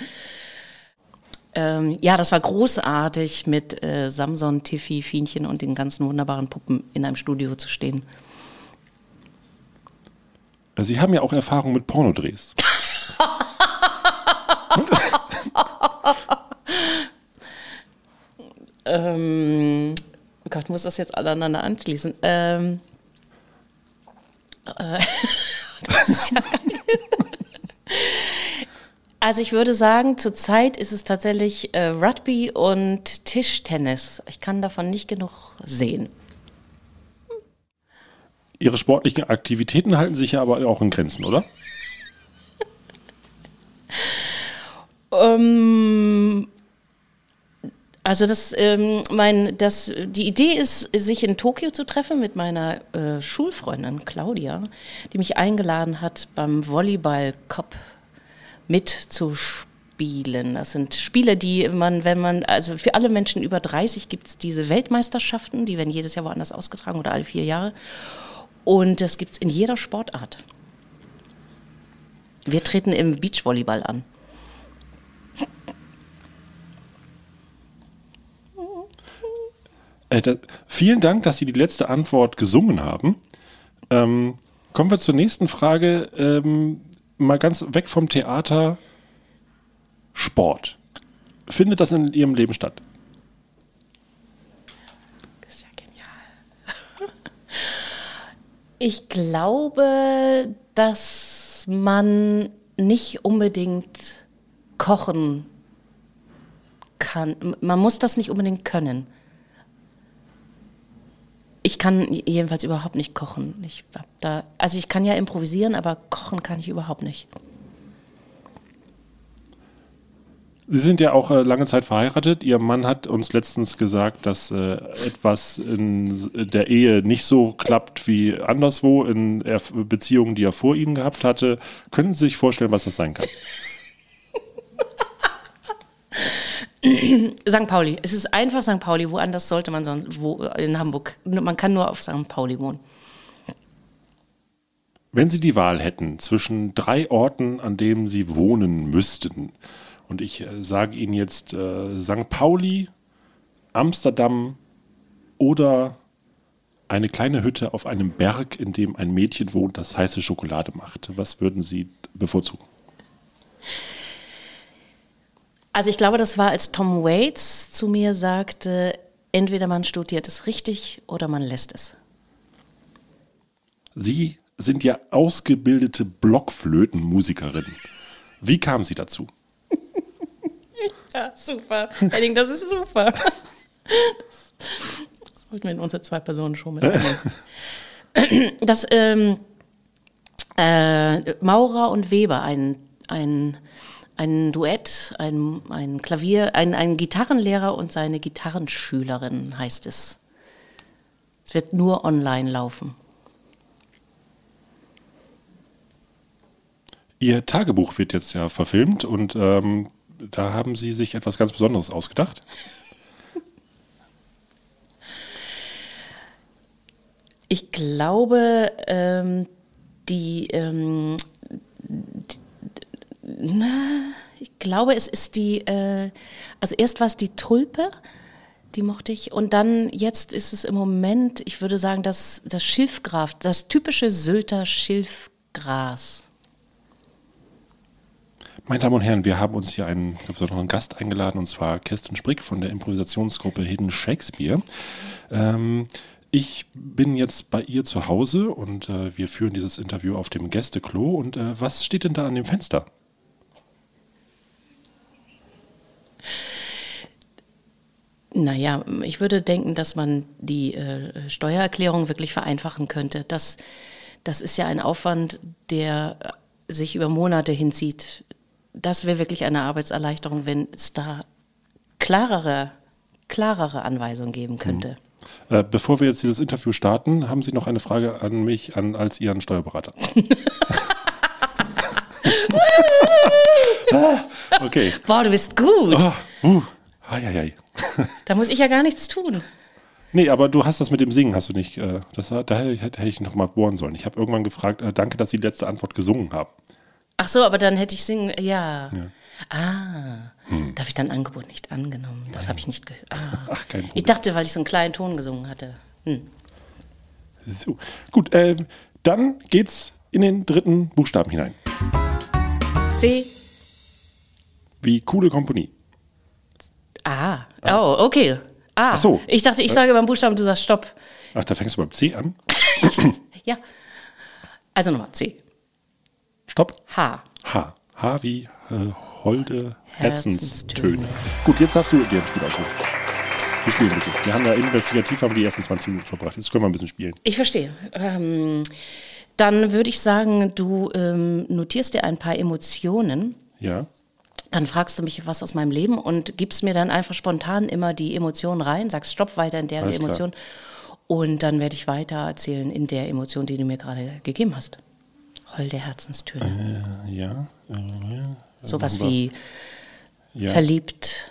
Speaker 4: Ähm, ja, das war großartig, mit äh, Samson, Tiffy, Fienchen und den ganzen wunderbaren Puppen in einem Studio zu stehen.
Speaker 3: Sie haben ja auch Erfahrung mit Pornodrehs.
Speaker 4: Ähm, oh Gott, muss das jetzt alle aneinander anschließen? Ähm, äh, das ist ja geil. Also ich würde sagen, zurzeit ist es tatsächlich äh, Rugby und Tischtennis. Ich kann davon nicht genug sehen.
Speaker 3: Ihre sportlichen Aktivitäten halten sich ja aber auch in Grenzen, oder?
Speaker 4: Ähm, also das, ähm, mein, das, die Idee ist, sich in Tokio zu treffen mit meiner äh, Schulfreundin Claudia, die mich eingeladen hat, beim Volleyball-Cup mitzuspielen. Das sind Spiele, die man, wenn man, also für alle Menschen über 30 gibt es diese Weltmeisterschaften, die werden jedes Jahr woanders ausgetragen oder alle vier Jahre. Und das gibt es in jeder Sportart. Wir treten im Beachvolleyball an.
Speaker 3: Äh, da, vielen Dank, dass Sie die letzte Antwort gesungen haben. Ähm, kommen wir zur nächsten Frage. Ähm, mal ganz weg vom Theater. Sport. Findet das in Ihrem Leben statt?
Speaker 4: Ist ja genial. Ich glaube, dass man nicht unbedingt kochen kann. Man muss das nicht unbedingt können. Ich kann jedenfalls überhaupt nicht kochen. Ich da, also ich kann ja improvisieren, aber kochen kann ich überhaupt nicht.
Speaker 3: Sie sind ja auch äh, lange Zeit verheiratet. Ihr Mann hat uns letztens gesagt, dass äh, etwas in der Ehe nicht so klappt wie anderswo in Beziehungen, die er vor Ihnen gehabt hatte. Können Sie sich vorstellen, was das sein kann?
Speaker 4: St. Pauli. Es ist einfach St. Pauli. Woanders sollte man sonst, wo, in Hamburg. Man kann nur auf St. Pauli wohnen.
Speaker 3: Wenn Sie die Wahl hätten zwischen drei Orten, an denen Sie wohnen müssten, und ich äh, sage Ihnen jetzt äh, St. Pauli, Amsterdam oder eine kleine Hütte auf einem Berg, in dem ein Mädchen wohnt, das heiße Schokolade macht, was würden Sie bevorzugen?
Speaker 4: Also ich glaube, das war, als Tom Waits zu mir sagte, entweder man studiert es richtig oder man lässt es.
Speaker 3: Sie sind ja ausgebildete Blockflötenmusikerin. Wie kam Sie dazu?
Speaker 4: Ja, super. Henning, das ist super. Das, das sollten wir in unsere Zwei-Personen-Show mit aufnehmen. Das ähm, äh, Maurer und Weber, ein, ein, ein Duett, ein, ein Klavier, ein, ein Gitarrenlehrer und seine Gitarrenschülerin heißt es. Es wird nur online laufen.
Speaker 3: Ihr Tagebuch wird jetzt ja verfilmt und ähm, da haben Sie sich etwas ganz Besonderes ausgedacht.
Speaker 4: Ich glaube, ähm, die, ähm, die, na, ich glaube, es ist die, äh, also erst war es die Tulpe, die mochte ich, und dann jetzt ist es im Moment, ich würde sagen, das, das Schilfgraf, das typische Sylter Schilfgras.
Speaker 3: Meine Damen und Herren, wir haben uns hier einen besonderen Gast eingeladen, und zwar Kerstin Sprick von der Improvisationsgruppe Hidden Shakespeare. Ähm, ich bin jetzt bei ihr zu Hause und äh, wir führen dieses Interview auf dem Gästeklo. Und äh, was steht denn da an dem Fenster?
Speaker 4: Naja, ich würde denken, dass man die äh, Steuererklärung wirklich vereinfachen könnte. Das, das ist ja ein Aufwand, der sich über Monate hinzieht. Das wäre wirklich eine Arbeitserleichterung, wenn es da klarere, klarere Anweisungen geben könnte.
Speaker 3: Äh, bevor wir jetzt dieses Interview starten, haben Sie noch eine Frage an mich an, als Ihren Steuerberater. okay.
Speaker 4: Boah, du bist gut.
Speaker 3: Oh, uh, ai, ai, ai.
Speaker 4: Da muss ich ja gar nichts tun.
Speaker 3: Nee, aber du hast das mit dem Singen, hast du nicht. Äh, das, da hätte ich, hätte ich noch mal bohren sollen. Ich habe irgendwann gefragt, äh, danke, dass Sie die letzte Antwort gesungen haben.
Speaker 4: Ach so, aber dann hätte ich singen, ja. Ah, da habe ich dein Angebot nicht angenommen. Das habe ich nicht gehört. Ah.
Speaker 3: Ach, kein Problem.
Speaker 4: Ich dachte, weil ich so einen kleinen Ton gesungen hatte. Hm.
Speaker 3: So. Gut, äh, dann geht's in den dritten Buchstaben hinein.
Speaker 4: C.
Speaker 3: Wie coole Kompanie.
Speaker 4: Ah. Oh, okay. Ah.
Speaker 3: Ach so.
Speaker 4: Ich dachte, ich sage beim Buchstaben, du sagst Stopp.
Speaker 3: Ach, da fängst du beim C an.
Speaker 4: Ja. Also nochmal C.
Speaker 3: Stopp.
Speaker 4: H.
Speaker 3: H. H wie äh, holde Herzenstöne.
Speaker 4: Herzenstöne.
Speaker 3: Gut, jetzt darfst du dir ein Spiel aussuchen. Wir spielen ein bisschen. Wir haben ja investigativ haben wir die ersten 20 Minuten verbracht. Jetzt können wir ein bisschen spielen.
Speaker 4: Ich verstehe. Ähm, dann würde ich sagen, du ähm, notierst dir ein paar Emotionen.
Speaker 3: Ja.
Speaker 4: Dann fragst du mich was aus meinem Leben und gibst mir dann einfach spontan immer die Emotion rein, sagst Stopp weiter in der
Speaker 3: Alles klar.
Speaker 4: Emotion. Und dann werde ich weiter erzählen in der Emotion, die du mir gerade gegeben hast. Holde Herzenstöne.
Speaker 3: Ja. Äh,
Speaker 4: Sowas
Speaker 3: machen
Speaker 4: wie
Speaker 3: ja.
Speaker 4: verliebt,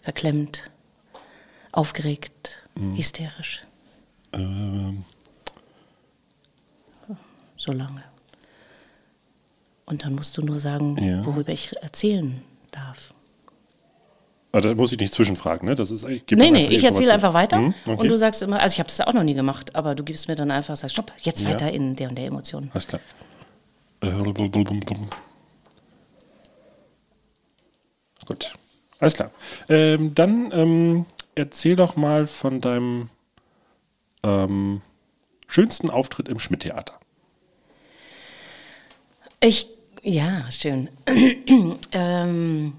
Speaker 4: verklemmt, aufgeregt, hysterisch.
Speaker 3: Ähm,
Speaker 4: So lange. Und dann musst du nur sagen,
Speaker 3: Ja.
Speaker 4: worüber ich erzählen darf.
Speaker 3: ah, da muss ich nicht zwischenfragen, ne? Das ist gib
Speaker 4: Nee, nee, ich erzähle einfach weiter
Speaker 3: Hm, okay.
Speaker 4: und du sagst immer, also ich habe das auch noch nie gemacht, aber du gibst mir dann einfach, sagst, stopp, jetzt
Speaker 3: Ja.
Speaker 4: weiter in der und der Emotion.
Speaker 3: Alles klar. Äh. Gut. Alles klar. Ähm, dann ähm, erzähl doch mal von deinem ähm, schönsten Auftritt im Schmidt-Theater.
Speaker 4: Ich, ja, schön. ähm,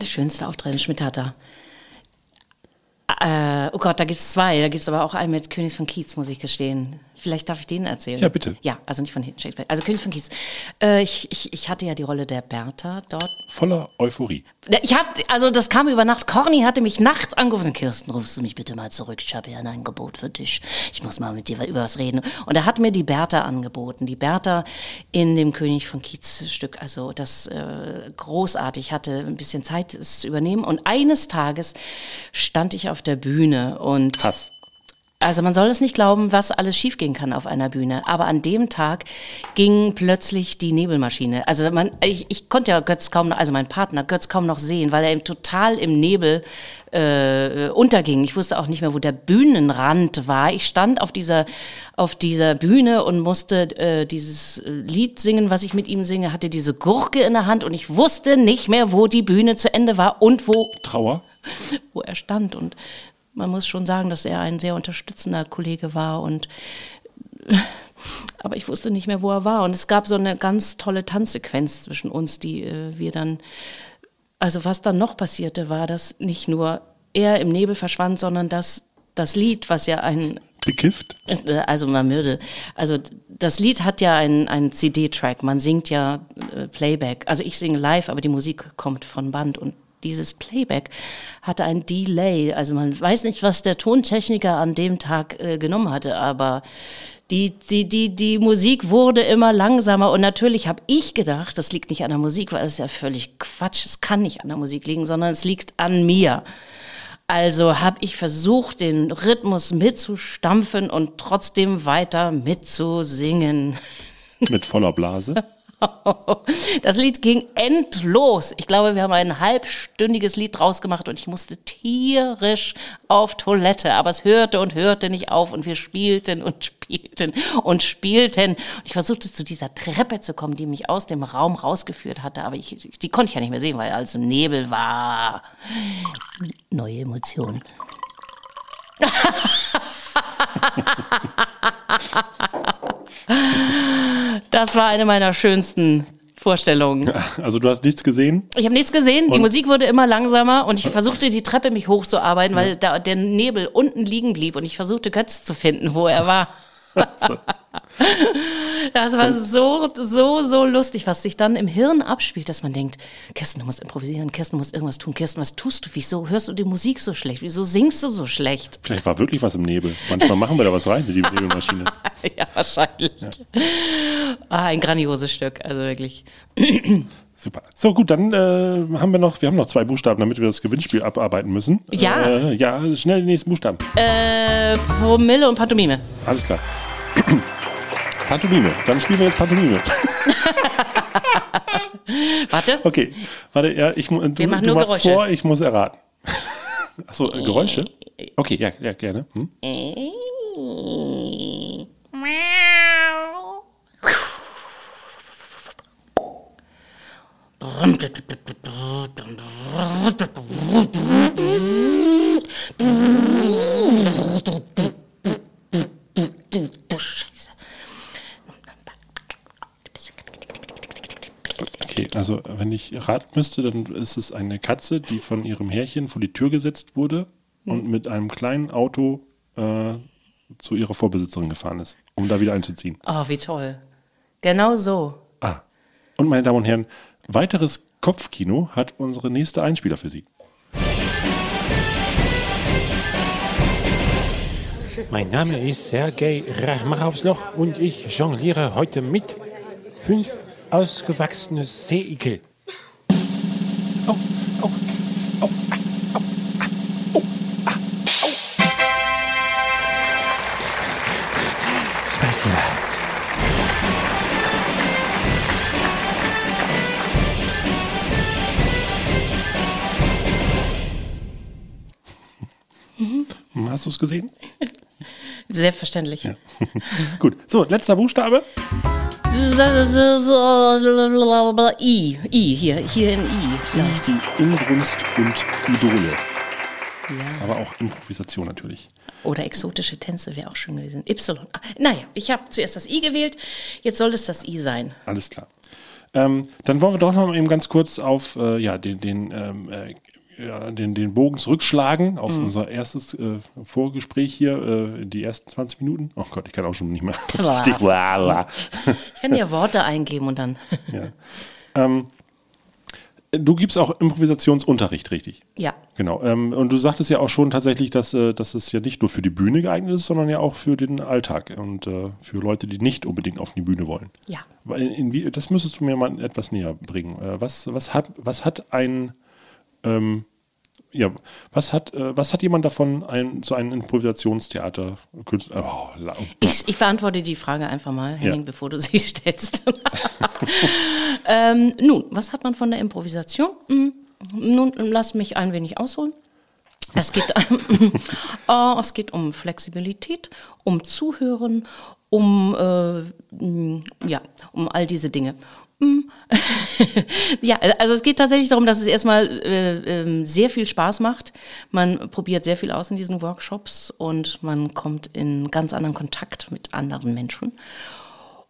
Speaker 4: der schönste Auftritt im Schmidt-Theater. Äh, oh Gott, da gibt es zwei. Da gibt es aber auch einen mit König von Kiez, muss ich gestehen. Vielleicht darf ich den erzählen.
Speaker 3: Ja, bitte.
Speaker 4: Ja, also nicht von Shakespeare. Also König von Kiez. Äh, ich, ich, ich hatte ja die Rolle der Bertha dort.
Speaker 3: Voller Euphorie.
Speaker 4: Ich hatte, also das kam über Nacht. Corny hatte mich nachts angerufen. Kirsten, rufst du mich bitte mal zurück? Ich habe ja ein Angebot für dich. Ich muss mal mit dir über was reden. Und er hat mir die Bertha angeboten. Die Bertha in dem König von Kiez Stück. Also das äh, großartig. Ich hatte ein bisschen Zeit, es zu übernehmen. Und eines Tages stand ich auf der Bühne und
Speaker 3: Hass.
Speaker 4: Also man soll es nicht glauben, was alles schiefgehen kann auf einer Bühne. Aber an dem Tag ging plötzlich die Nebelmaschine. Also man, ich, ich konnte ja Götz kaum, noch, also mein Partner Götz kaum noch sehen, weil er im, total im Nebel äh, unterging. Ich wusste auch nicht mehr, wo der Bühnenrand war. Ich stand auf dieser, auf dieser Bühne und musste äh, dieses Lied singen, was ich mit ihm singe, hatte diese Gurke in der Hand und ich wusste nicht mehr, wo die Bühne zu Ende war und wo
Speaker 3: Trauer.
Speaker 4: wo er stand. Und man muss schon sagen, dass er ein sehr unterstützender Kollege war. Und aber ich wusste nicht mehr, wo er war. Und es gab so eine ganz tolle Tanzsequenz zwischen uns, die äh, wir dann. Also was dann noch passierte, war, dass nicht nur er im Nebel verschwand, sondern dass das Lied, was ja ein
Speaker 3: Bekifft.
Speaker 4: äh, Also man würde, also das Lied hat ja einen, einen CD-Track, man singt ja äh, Playback. Also ich singe live, aber die Musik kommt von Band und dieses Playback hatte ein Delay. Also man weiß nicht, was der Tontechniker an dem Tag äh, genommen hatte, aber die, die, die, die Musik wurde immer langsamer und natürlich habe ich gedacht, das liegt nicht an der Musik, weil das ist ja völlig Quatsch. Es kann nicht an der Musik liegen, sondern es liegt an mir. Also habe ich versucht, den Rhythmus mitzustampfen und trotzdem weiter mitzusingen.
Speaker 3: Mit voller Blase.
Speaker 4: Das Lied ging endlos. Ich glaube, wir haben ein halbstündiges Lied draus gemacht und ich musste tierisch auf Toilette. Aber es hörte und hörte nicht auf und wir spielten und spielten und spielten. Und ich versuchte zu dieser Treppe zu kommen, die mich aus dem Raum rausgeführt hatte. Aber ich, die konnte ich ja nicht mehr sehen, weil alles im Nebel war. Neue Emotionen. Das war eine meiner schönsten Vorstellungen.
Speaker 3: Also du hast nichts gesehen?
Speaker 4: Ich habe nichts gesehen, die
Speaker 3: Und?
Speaker 4: Musik wurde immer langsamer und ich versuchte die Treppe mich hochzuarbeiten, weil da der Nebel unten liegen blieb und ich versuchte Götz zu finden, wo er war. Das war so, so, so lustig, was sich dann im Hirn abspielt, dass man denkt, Kirsten, du musst improvisieren, Kirsten, du musst irgendwas tun, Kirsten, was tust du? Wieso hörst du die Musik so schlecht? Wieso singst du so schlecht?
Speaker 3: Vielleicht war wirklich was im Nebel. Manchmal machen wir da was rein in die Nebelmaschine.
Speaker 4: ja, wahrscheinlich. Ah, ein grandioses Stück, also wirklich.
Speaker 3: Super. So gut, dann äh, haben wir noch, wir haben noch zwei Buchstaben, damit wir das Gewinnspiel abarbeiten müssen.
Speaker 4: Ja.
Speaker 3: Äh, ja, schnell die nächsten Buchstaben.
Speaker 4: Äh, Promille und Pantomime.
Speaker 3: Alles klar. Pantomime. Dann spielen wir jetzt Pantomime.
Speaker 4: Warte.
Speaker 3: Okay. Warte, ja, ich, du,
Speaker 4: Wir machen
Speaker 3: du
Speaker 4: nur
Speaker 3: machst
Speaker 4: Geräusche.
Speaker 3: vor, ich muss erraten. Achso, äh, Geräusche? Okay, ja, ja gerne. Hm? Okay, also wenn ich raten müsste, dann ist es eine Katze, die von ihrem Härchen vor die Tür gesetzt wurde
Speaker 4: Hm.
Speaker 3: und mit einem kleinen Auto äh, zu ihrer Vorbesitzerin gefahren ist, um da wieder einzuziehen.
Speaker 4: Oh, wie toll. Genau so.
Speaker 3: Ah. Und meine Damen und Herren, weiteres Kopfkino hat unsere nächste Einspieler für Sie.
Speaker 8: Mein Name ist Sergei Rachmarovsloch und ich jongliere heute mit fünf ausgewachsene Seeigel. Oh,
Speaker 3: Hast du es gesehen?
Speaker 4: Selbstverständlich.
Speaker 3: Gut. So, letzter Buchstabe.
Speaker 4: I. I, hier, hier in I. Vielleicht.
Speaker 3: Die Inbrunst und Idole. Aber auch Improvisation natürlich.
Speaker 4: Oder exotische Tänze wäre auch schön gewesen. Y. Ah, Naja, ich habe zuerst das I gewählt. Jetzt soll es das I sein.
Speaker 3: Alles klar. Ähm, dann wollen wir doch noch mal eben ganz kurz auf äh, ja, den, den, ähm, äh, ja, den, den Bogen zurückschlagen auf
Speaker 4: Mhm.
Speaker 3: unser erstes äh, Vorgespräch hier, äh, die ersten 20 Minuten. Oh Gott, ich kann auch schon nicht mehr richtig.
Speaker 4: Ich kann dir Worte eingeben und dann.
Speaker 3: Ja. Ähm, du gibst auch Improvisationsunterricht, richtig?
Speaker 4: Ja.
Speaker 3: Genau. Ähm, und du sagtest ja auch schon tatsächlich, dass, äh, dass es ja nicht nur für die Bühne geeignet ist, sondern ja auch für den Alltag und äh, für Leute, die nicht unbedingt auf die Bühne wollen.
Speaker 4: Ja.
Speaker 3: In, in, das müsstest du mir mal etwas näher bringen. Äh, was, was, hat, was hat ein ähm, ja, was hat, äh, was hat jemand davon, ein, so ein Improvisationstheater? Künstler, oh, la-
Speaker 4: Ich, ich beantworte die Frage einfach mal, Henning,
Speaker 3: Ja.
Speaker 4: bevor du sie stellst. ähm, nun, was hat man von der Improvisation? Hm, Nun, lass mich ein wenig ausholen. Es geht, äh, es geht um Flexibilität, um Zuhören, um, äh, mh, ja, um all diese Dinge. Mm. ja, also es geht tatsächlich darum, dass es erstmal äh, ähm, sehr viel Spaß macht. Man probiert sehr viel aus in diesen Workshops und man kommt in ganz anderen Kontakt mit anderen Menschen.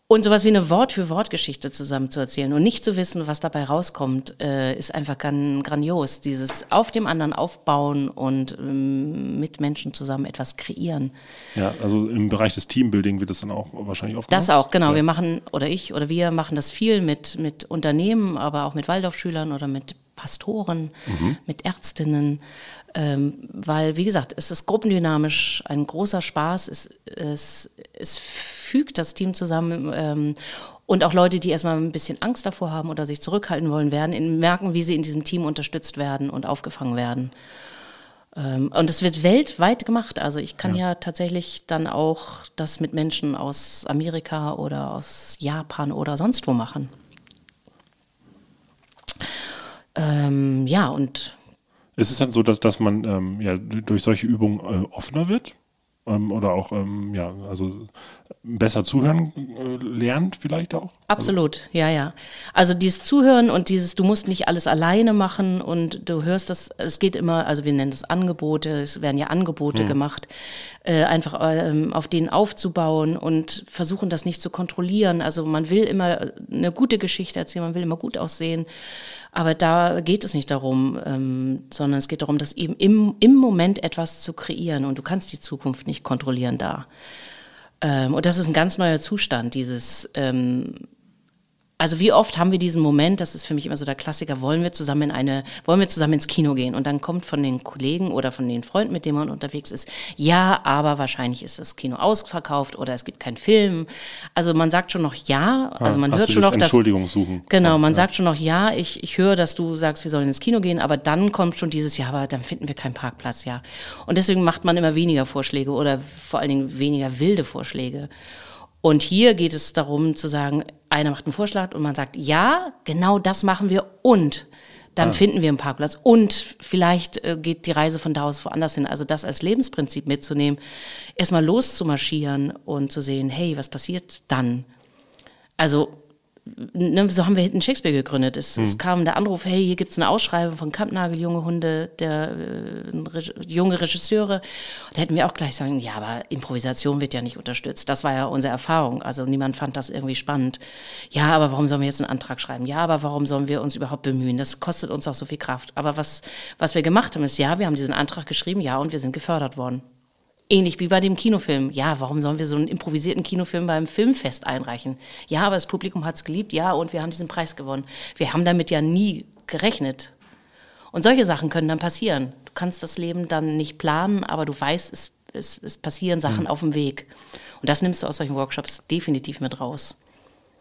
Speaker 4: Und sowas wie eine Wort-für-Wort-Geschichte zusammen zu erzählen und nicht zu wissen, was dabei rauskommt, äh, ist einfach gan grandios. Dieses auf dem anderen aufbauen und ähm, mit Menschen zusammen etwas kreieren.
Speaker 3: ja, also im Bereich des Teambuilding wird das dann auch wahrscheinlich oft
Speaker 4: Das auch, genau.
Speaker 3: Ja.
Speaker 4: Wir machen, oder ich oder wir machen das viel mit, mit Unternehmen, aber auch mit Waldorfschülern oder mit Pastoren,
Speaker 3: Mhm.
Speaker 4: mit Ärztinnen. Ähm, weil, wie gesagt, es ist gruppendynamisch, ein großer Spaß. Es, es, es fügt das Team zusammen. Ähm, und auch Leute, die erstmal ein bisschen Angst davor haben oder sich zurückhalten wollen, werden in, merken, wie sie in diesem Team unterstützt werden und aufgefangen werden. Ähm, und es wird weltweit gemacht. Also ich kann ja. tatsächlich dann auch das mit Menschen aus Amerika oder aus Japan oder sonst wo machen. Ähm, ja, und
Speaker 3: Ist es dann so, dass, dass man ähm, ja, durch solche Übungen äh, offener wird? ähm, oder auch ähm, ja, also besser zuhören äh, lernt vielleicht auch?
Speaker 4: Absolut, ja, ja. Also dieses Zuhören und dieses, du musst nicht alles alleine machen und du hörst das, es geht immer, also wir nennen das Angebote, es werden ja Angebote gemacht, äh, einfach ähm, auf denen aufzubauen und versuchen das nicht zu kontrollieren. Also man will immer eine gute Geschichte erzählen, man will immer gut aussehen. Aber da geht es nicht darum, ähm, sondern es geht darum, dass eben im, im Moment etwas zu kreieren und du kannst die Zukunft nicht kontrollieren da. Ähm, und das ist ein ganz neuer Zustand, dieses, ähm, also wie oft haben wir diesen Moment, das ist für mich immer so der Klassiker, wollen wir zusammen in eine, wollen wir zusammen ins Kino gehen? Und dann kommt von den Kollegen oder von den Freunden, mit denen man unterwegs ist, ja, aber wahrscheinlich ist das Kino ausverkauft oder es gibt keinen Film. Also man sagt schon noch ja, also man
Speaker 3: Hast
Speaker 4: hört schon
Speaker 3: das
Speaker 4: noch, dass,
Speaker 3: Entschuldigung suchen.
Speaker 4: Genau, man
Speaker 3: Ja.
Speaker 4: sagt schon noch, ja, ich, ich höre, dass du sagst, wir sollen ins Kino gehen, aber dann kommt schon dieses, ja, aber dann finden wir keinen Parkplatz, ja. Und deswegen macht man immer weniger Vorschläge oder vor allen Dingen weniger wilde Vorschläge. Und hier geht es darum zu sagen, einer macht einen Vorschlag und man sagt, ja, genau das machen wir und dann finden wir einen Parkplatz und vielleicht äh, geht die Reise von da aus woanders hin. Also das als Lebensprinzip mitzunehmen, erstmal loszumarschieren und zu sehen, hey, was passiert dann? Also ne, so haben wir hinten Shakespeare gegründet. Es, es kam der Anruf, hey, hier gibt's eine Ausschreibung von Kampnagel, junge Hunde, der äh, junge Regisseure. Da hätten wir auch gleich sagen, ja, aber Improvisation wird ja nicht unterstützt. Das war ja unsere Erfahrung. Also niemand fand das irgendwie spannend. Ja, aber warum sollen wir jetzt einen Antrag schreiben? Ja, aber warum sollen wir uns überhaupt bemühen? Das kostet uns auch so viel Kraft. Aber was, was wir gemacht haben, ist, ja, wir haben diesen Antrag geschrieben, ja, und wir sind gefördert worden. Ähnlich wie bei dem Kinofilm. Ja, warum sollen wir so einen improvisierten Kinofilm beim Filmfest einreichen? Ja, aber das Publikum hat's geliebt. Ja, und wir haben diesen Preis gewonnen. Wir haben damit ja nie gerechnet. Und solche Sachen können dann passieren. Du kannst das Leben dann nicht planen, aber du weißt, es, es, es passieren Sachen auf dem Weg. Und das nimmst du aus solchen Workshops definitiv mit raus.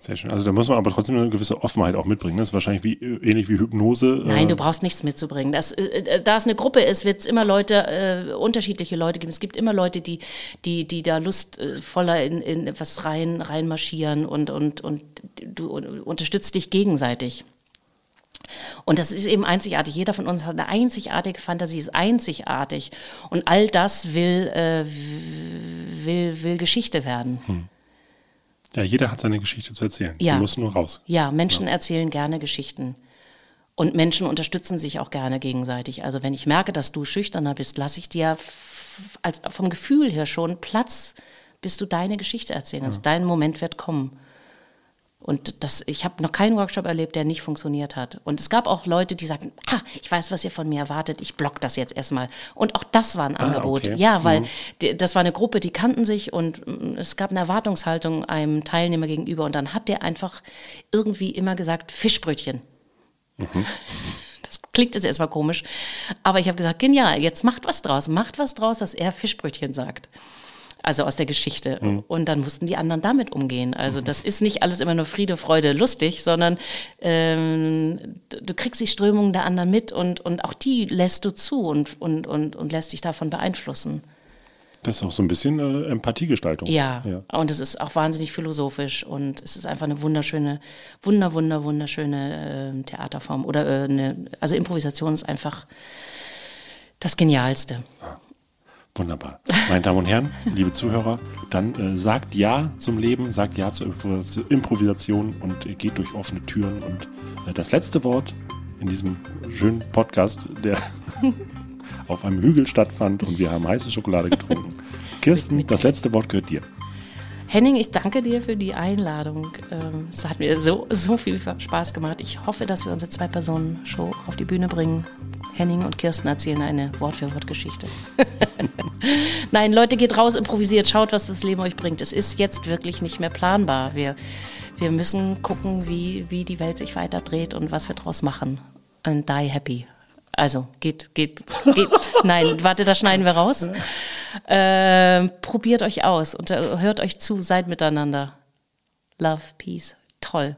Speaker 3: Sehr schön. Also da muss man aber trotzdem eine gewisse Offenheit auch mitbringen. Das ist wahrscheinlich wie, ähnlich wie Hypnose.
Speaker 4: Nein,
Speaker 3: äh,
Speaker 4: du brauchst nichts mitzubringen. Das, äh, da es eine Gruppe ist, wird es immer Leute, äh, unterschiedliche Leute geben. Es gibt immer Leute, die, die, die da lustvoller in, in etwas rein, reinmarschieren und, und, und du unterstützt dich gegenseitig. Und das ist eben einzigartig. Jeder von uns hat eine einzigartige Fantasie, ist einzigartig. Und all das will, äh, will, will Geschichte werden.
Speaker 3: Ja, jeder hat seine Geschichte zu erzählen.
Speaker 4: Ja.
Speaker 3: Sie muss nur raus.
Speaker 4: Ja, Menschen erzählen gerne Geschichten. Und Menschen unterstützen sich auch gerne gegenseitig. Also wenn ich merke, dass du schüchterner bist, lasse ich dir als, vom Gefühl her schon Platz, bis du deine Geschichte erzählen kannst. Dein Moment wird kommen. Und das, ich habe noch keinen Workshop erlebt, der nicht funktioniert hat. Und es gab auch Leute, die sagten, ah, ich weiß, was ihr von mir erwartet, ich block das jetzt erstmal. Und auch das war ein Angebot.
Speaker 3: okay.
Speaker 4: Ja, weil die, das war eine Gruppe, die kannten sich und mm, es gab eine Erwartungshaltung einem Teilnehmer gegenüber. Und dann hat der einfach irgendwie immer gesagt, Fischbrötchen. Das klingt jetzt erstmal komisch. Aber ich habe gesagt, genial, jetzt macht was draus. Macht was draus, dass er Fischbrötchen sagt. Also aus der Geschichte. Und dann mussten die anderen damit umgehen. Also das ist nicht alles immer nur Friede, Freude, lustig, sondern ähm, du kriegst die Strömungen der anderen mit und, und auch die lässt du zu und, und, und, und lässt dich davon beeinflussen.
Speaker 3: Das ist auch so ein bisschen äh, Empathiegestaltung.
Speaker 4: Ja.
Speaker 3: ja.
Speaker 4: und es ist auch wahnsinnig philosophisch und es ist einfach eine wunderschöne, wunder, wunder, wunderschöne äh, Theaterform. Oder äh, eine, also Improvisation ist einfach das Genialste.
Speaker 3: Wunderbar. Meine Damen und Herren, liebe Zuhörer, dann äh, sagt Ja zum Leben, sagt Ja zur Impro- Improvisation und äh, geht durch offene Türen. Und äh, das letzte Wort in diesem schönen Podcast, der auf einem Hügel stattfand und wir haben heiße Schokolade getrunken. Kirsten, das letzte Wort gehört dir.
Speaker 4: Henning, ich danke dir für die Einladung. Ähm, Es hat mir so, so viel Spaß gemacht. Ich hoffe, dass wir unsere Zwei-Personen-Show auf die Bühne bringen. Henning und Kirsten erzählen eine Wort-für-Wort-Geschichte. Nein, Leute, geht raus, improvisiert, schaut, was das Leben euch bringt. Es ist jetzt wirklich nicht mehr planbar. Wir, wir müssen gucken, wie, wie die Welt sich weiter dreht und was wir draus machen. And die happy. Also, geht, geht, geht. Nein, warte, das schneiden wir raus. Ähm, probiert euch aus und äh, hört euch zu, seid miteinander. Love, Peace. Toll.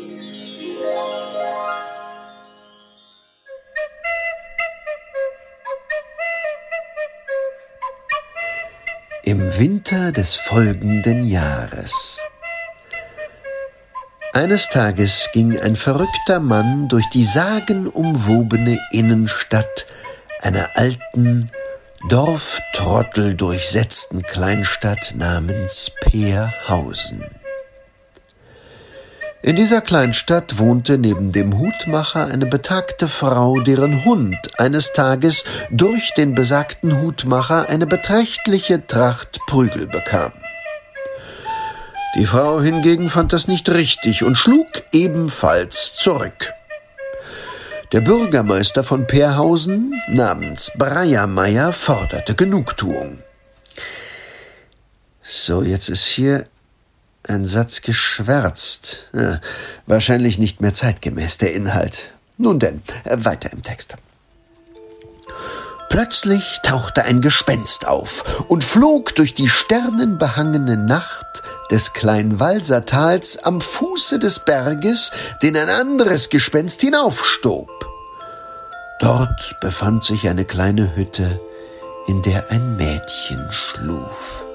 Speaker 9: Im Winter des folgenden Jahres. Eines Tages ging ein verrückter Mann durch die sagenumwobene Innenstadt einer alten, Dorftrottel durchsetzten Kleinstadt namens Peerhausen. In dieser Kleinstadt wohnte neben dem Hutmacher eine betagte Frau, deren Hund eines Tages durch den besagten Hutmacher eine beträchtliche Tracht Prügel bekam. Die Frau hingegen fand das nicht richtig und schlug ebenfalls zurück. Der Bürgermeister von Peerhausen namens Breiermeier forderte Genugtuung. So, jetzt ist hier ein Satz geschwärzt. Ja, wahrscheinlich nicht mehr zeitgemäß der Inhalt. Nun denn, weiter im Text. Plötzlich tauchte ein Gespenst auf und flog durch die sternenbehangene Nacht des Kleinwalsertals am Fuße des Berges, den ein anderes Gespenst hinaufstob. Dort befand sich eine kleine Hütte, in der ein Mädchen schluf.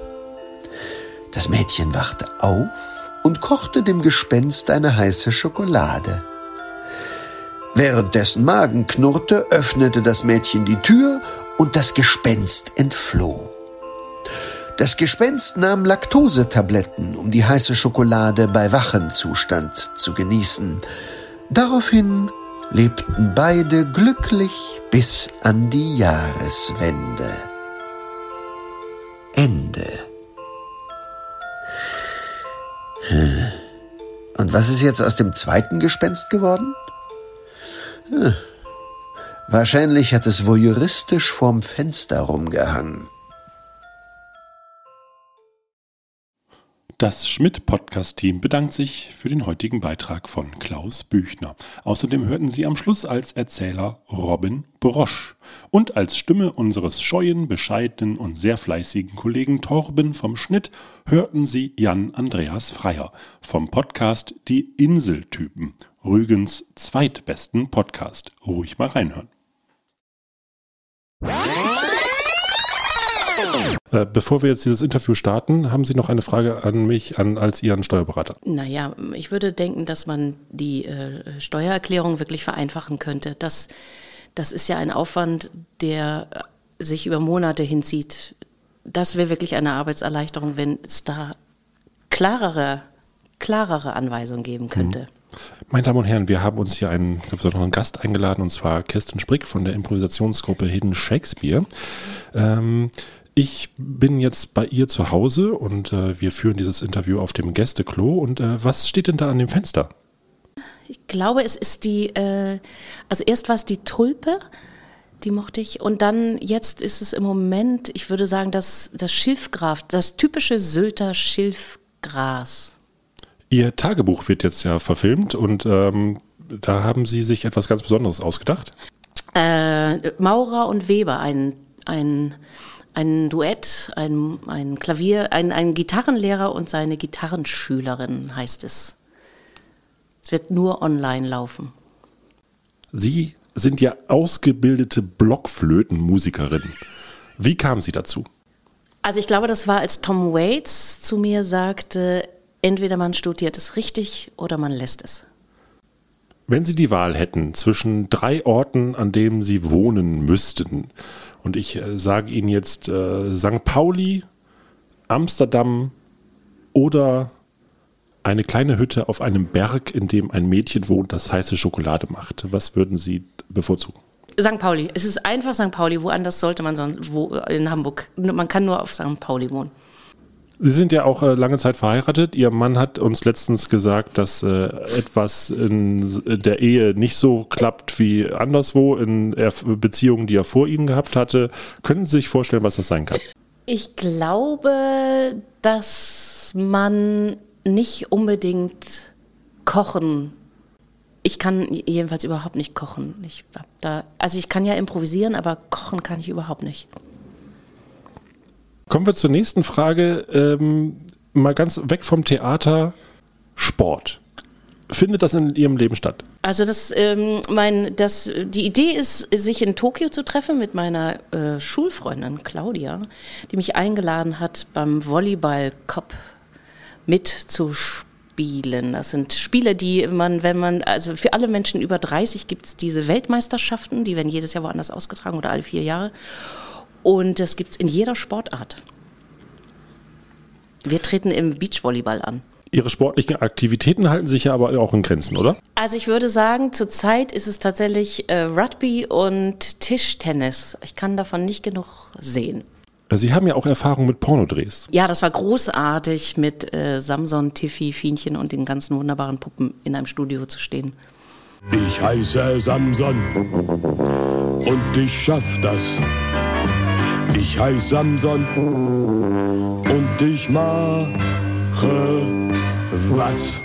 Speaker 9: Das Mädchen wachte auf und kochte dem Gespenst eine heiße Schokolade. Während dessen Magen knurrte, öffnete das Mädchen die Tür und das Gespenst entfloh. Das Gespenst nahm Laktosetabletten, um die heiße Schokolade bei wachem Zustand zu genießen. Daraufhin lebten beide glücklich bis an die Jahreswende. Ende. Und was ist jetzt aus dem zweiten Gespenst geworden? Hm. Wahrscheinlich hat es voyeuristisch vorm Fenster rumgehangen.
Speaker 3: Das Schmidt-Podcast-Team bedankt sich für den heutigen Beitrag von Klaus Büchner. Außerdem hörten Sie am Schluss als Erzähler Robin Brosch und als Stimme unseres scheuen, bescheidenen und sehr fleißigen Kollegen Torben vom Schnitt hörten Sie Jan Andreas Freier vom Podcast Die Inseltypen, Rügens zweitbesten Podcast. Ruhig mal reinhören. Äh, bevor wir jetzt dieses Interview starten, haben Sie noch eine Frage an mich, an, als Ihren Steuerberater?
Speaker 4: Naja, ich würde denken, dass man die äh, Steuererklärung wirklich vereinfachen könnte. Das, das ist ja ein Aufwand, der sich über Monate hinzieht. Das wäre wirklich eine Arbeitserleichterung, wenn es da klarere, klarere Anweisungen geben könnte. Hm.
Speaker 3: Meine Damen und Herren, wir haben uns hier einen, ich noch einen Gast eingeladen, und zwar Kirsten Sprick von der Improvisationsgruppe Hidden Shakespeare. Ähm, ich bin jetzt bei ihr zu Hause und äh, wir führen dieses Interview auf dem Gästeklo. Und äh, was steht denn da an dem Fenster?
Speaker 4: Ich glaube, es ist die, äh, also erst war es die Tulpe, die mochte ich. Und dann, jetzt ist es im Moment, ich würde sagen, das, das Schilfgraf, das typische Sylter Schilfgras.
Speaker 3: Ihr Tagebuch wird jetzt ja verfilmt und ähm, da haben Sie sich etwas ganz Besonderes ausgedacht.
Speaker 4: Äh, Maurer und Weber, ein, ein ein Duett, ein, ein Klavier, ein, ein Gitarrenlehrer und seine Gitarrenschülerin heißt es. Es wird nur online laufen.
Speaker 3: Sie sind ja ausgebildete Blockflötenmusikerin. Wie kam Sie dazu?
Speaker 4: Also ich glaube, das war, als Tom Waits zu mir sagte, entweder man studiert es richtig oder man lässt es.
Speaker 3: Wenn Sie die Wahl hätten zwischen drei Orten, an denen Sie wohnen müssten, und ich äh, sage Ihnen jetzt äh, St. Pauli, Amsterdam oder eine kleine Hütte auf einem Berg, in dem ein Mädchen wohnt, das heiße Schokolade macht. Was würden Sie bevorzugen?
Speaker 4: St. Pauli. Es ist einfach St. Pauli. Woanders sollte man sonst, wo in Hamburg. Man kann nur auf St. Pauli wohnen.
Speaker 3: Sie sind ja auch äh, lange Zeit verheiratet. Ihr Mann hat uns letztens gesagt, dass äh, etwas in der Ehe nicht so klappt wie anderswo in Beziehungen, die er vor Ihnen gehabt hatte. Können Sie sich vorstellen, was das sein kann?
Speaker 4: Ich glaube, dass man nicht unbedingt kochen. Ich kann jedenfalls überhaupt nicht kochen. Ich hab da, also ich kann ja improvisieren, aber kochen kann ich überhaupt nicht.
Speaker 3: Kommen wir zur nächsten Frage. Ähm, mal ganz weg vom Theater. Sport. Findet das in Ihrem Leben statt?
Speaker 4: Also das, ähm, mein, das, die Idee ist, sich in Tokio zu treffen mit meiner äh, Schulfreundin Claudia, die mich eingeladen hat, beim Volleyball-Cup mitzuspielen. Das sind Spiele, die man, wenn man, also für alle Menschen über 30 gibt es diese Weltmeisterschaften, die werden jedes Jahr woanders ausgetragen oder alle vier Jahre. Und das gibt es in jeder Sportart. Wir treten im Beachvolleyball an.
Speaker 3: Ihre sportlichen Aktivitäten halten sich ja aber auch in Grenzen, oder?
Speaker 4: Also ich würde sagen, zurzeit ist es tatsächlich äh, Rugby und Tischtennis. Ich kann davon nicht genug sehen.
Speaker 3: Sie haben ja auch Erfahrung mit Pornodrehs.
Speaker 4: Ja, das war großartig, mit äh, Samson, Tiffy, Fienchen und den ganzen wunderbaren Puppen in einem Studio zu stehen.
Speaker 10: Ich heiße Samson und ich schaff das. Ich heiße Samson und ich mache was.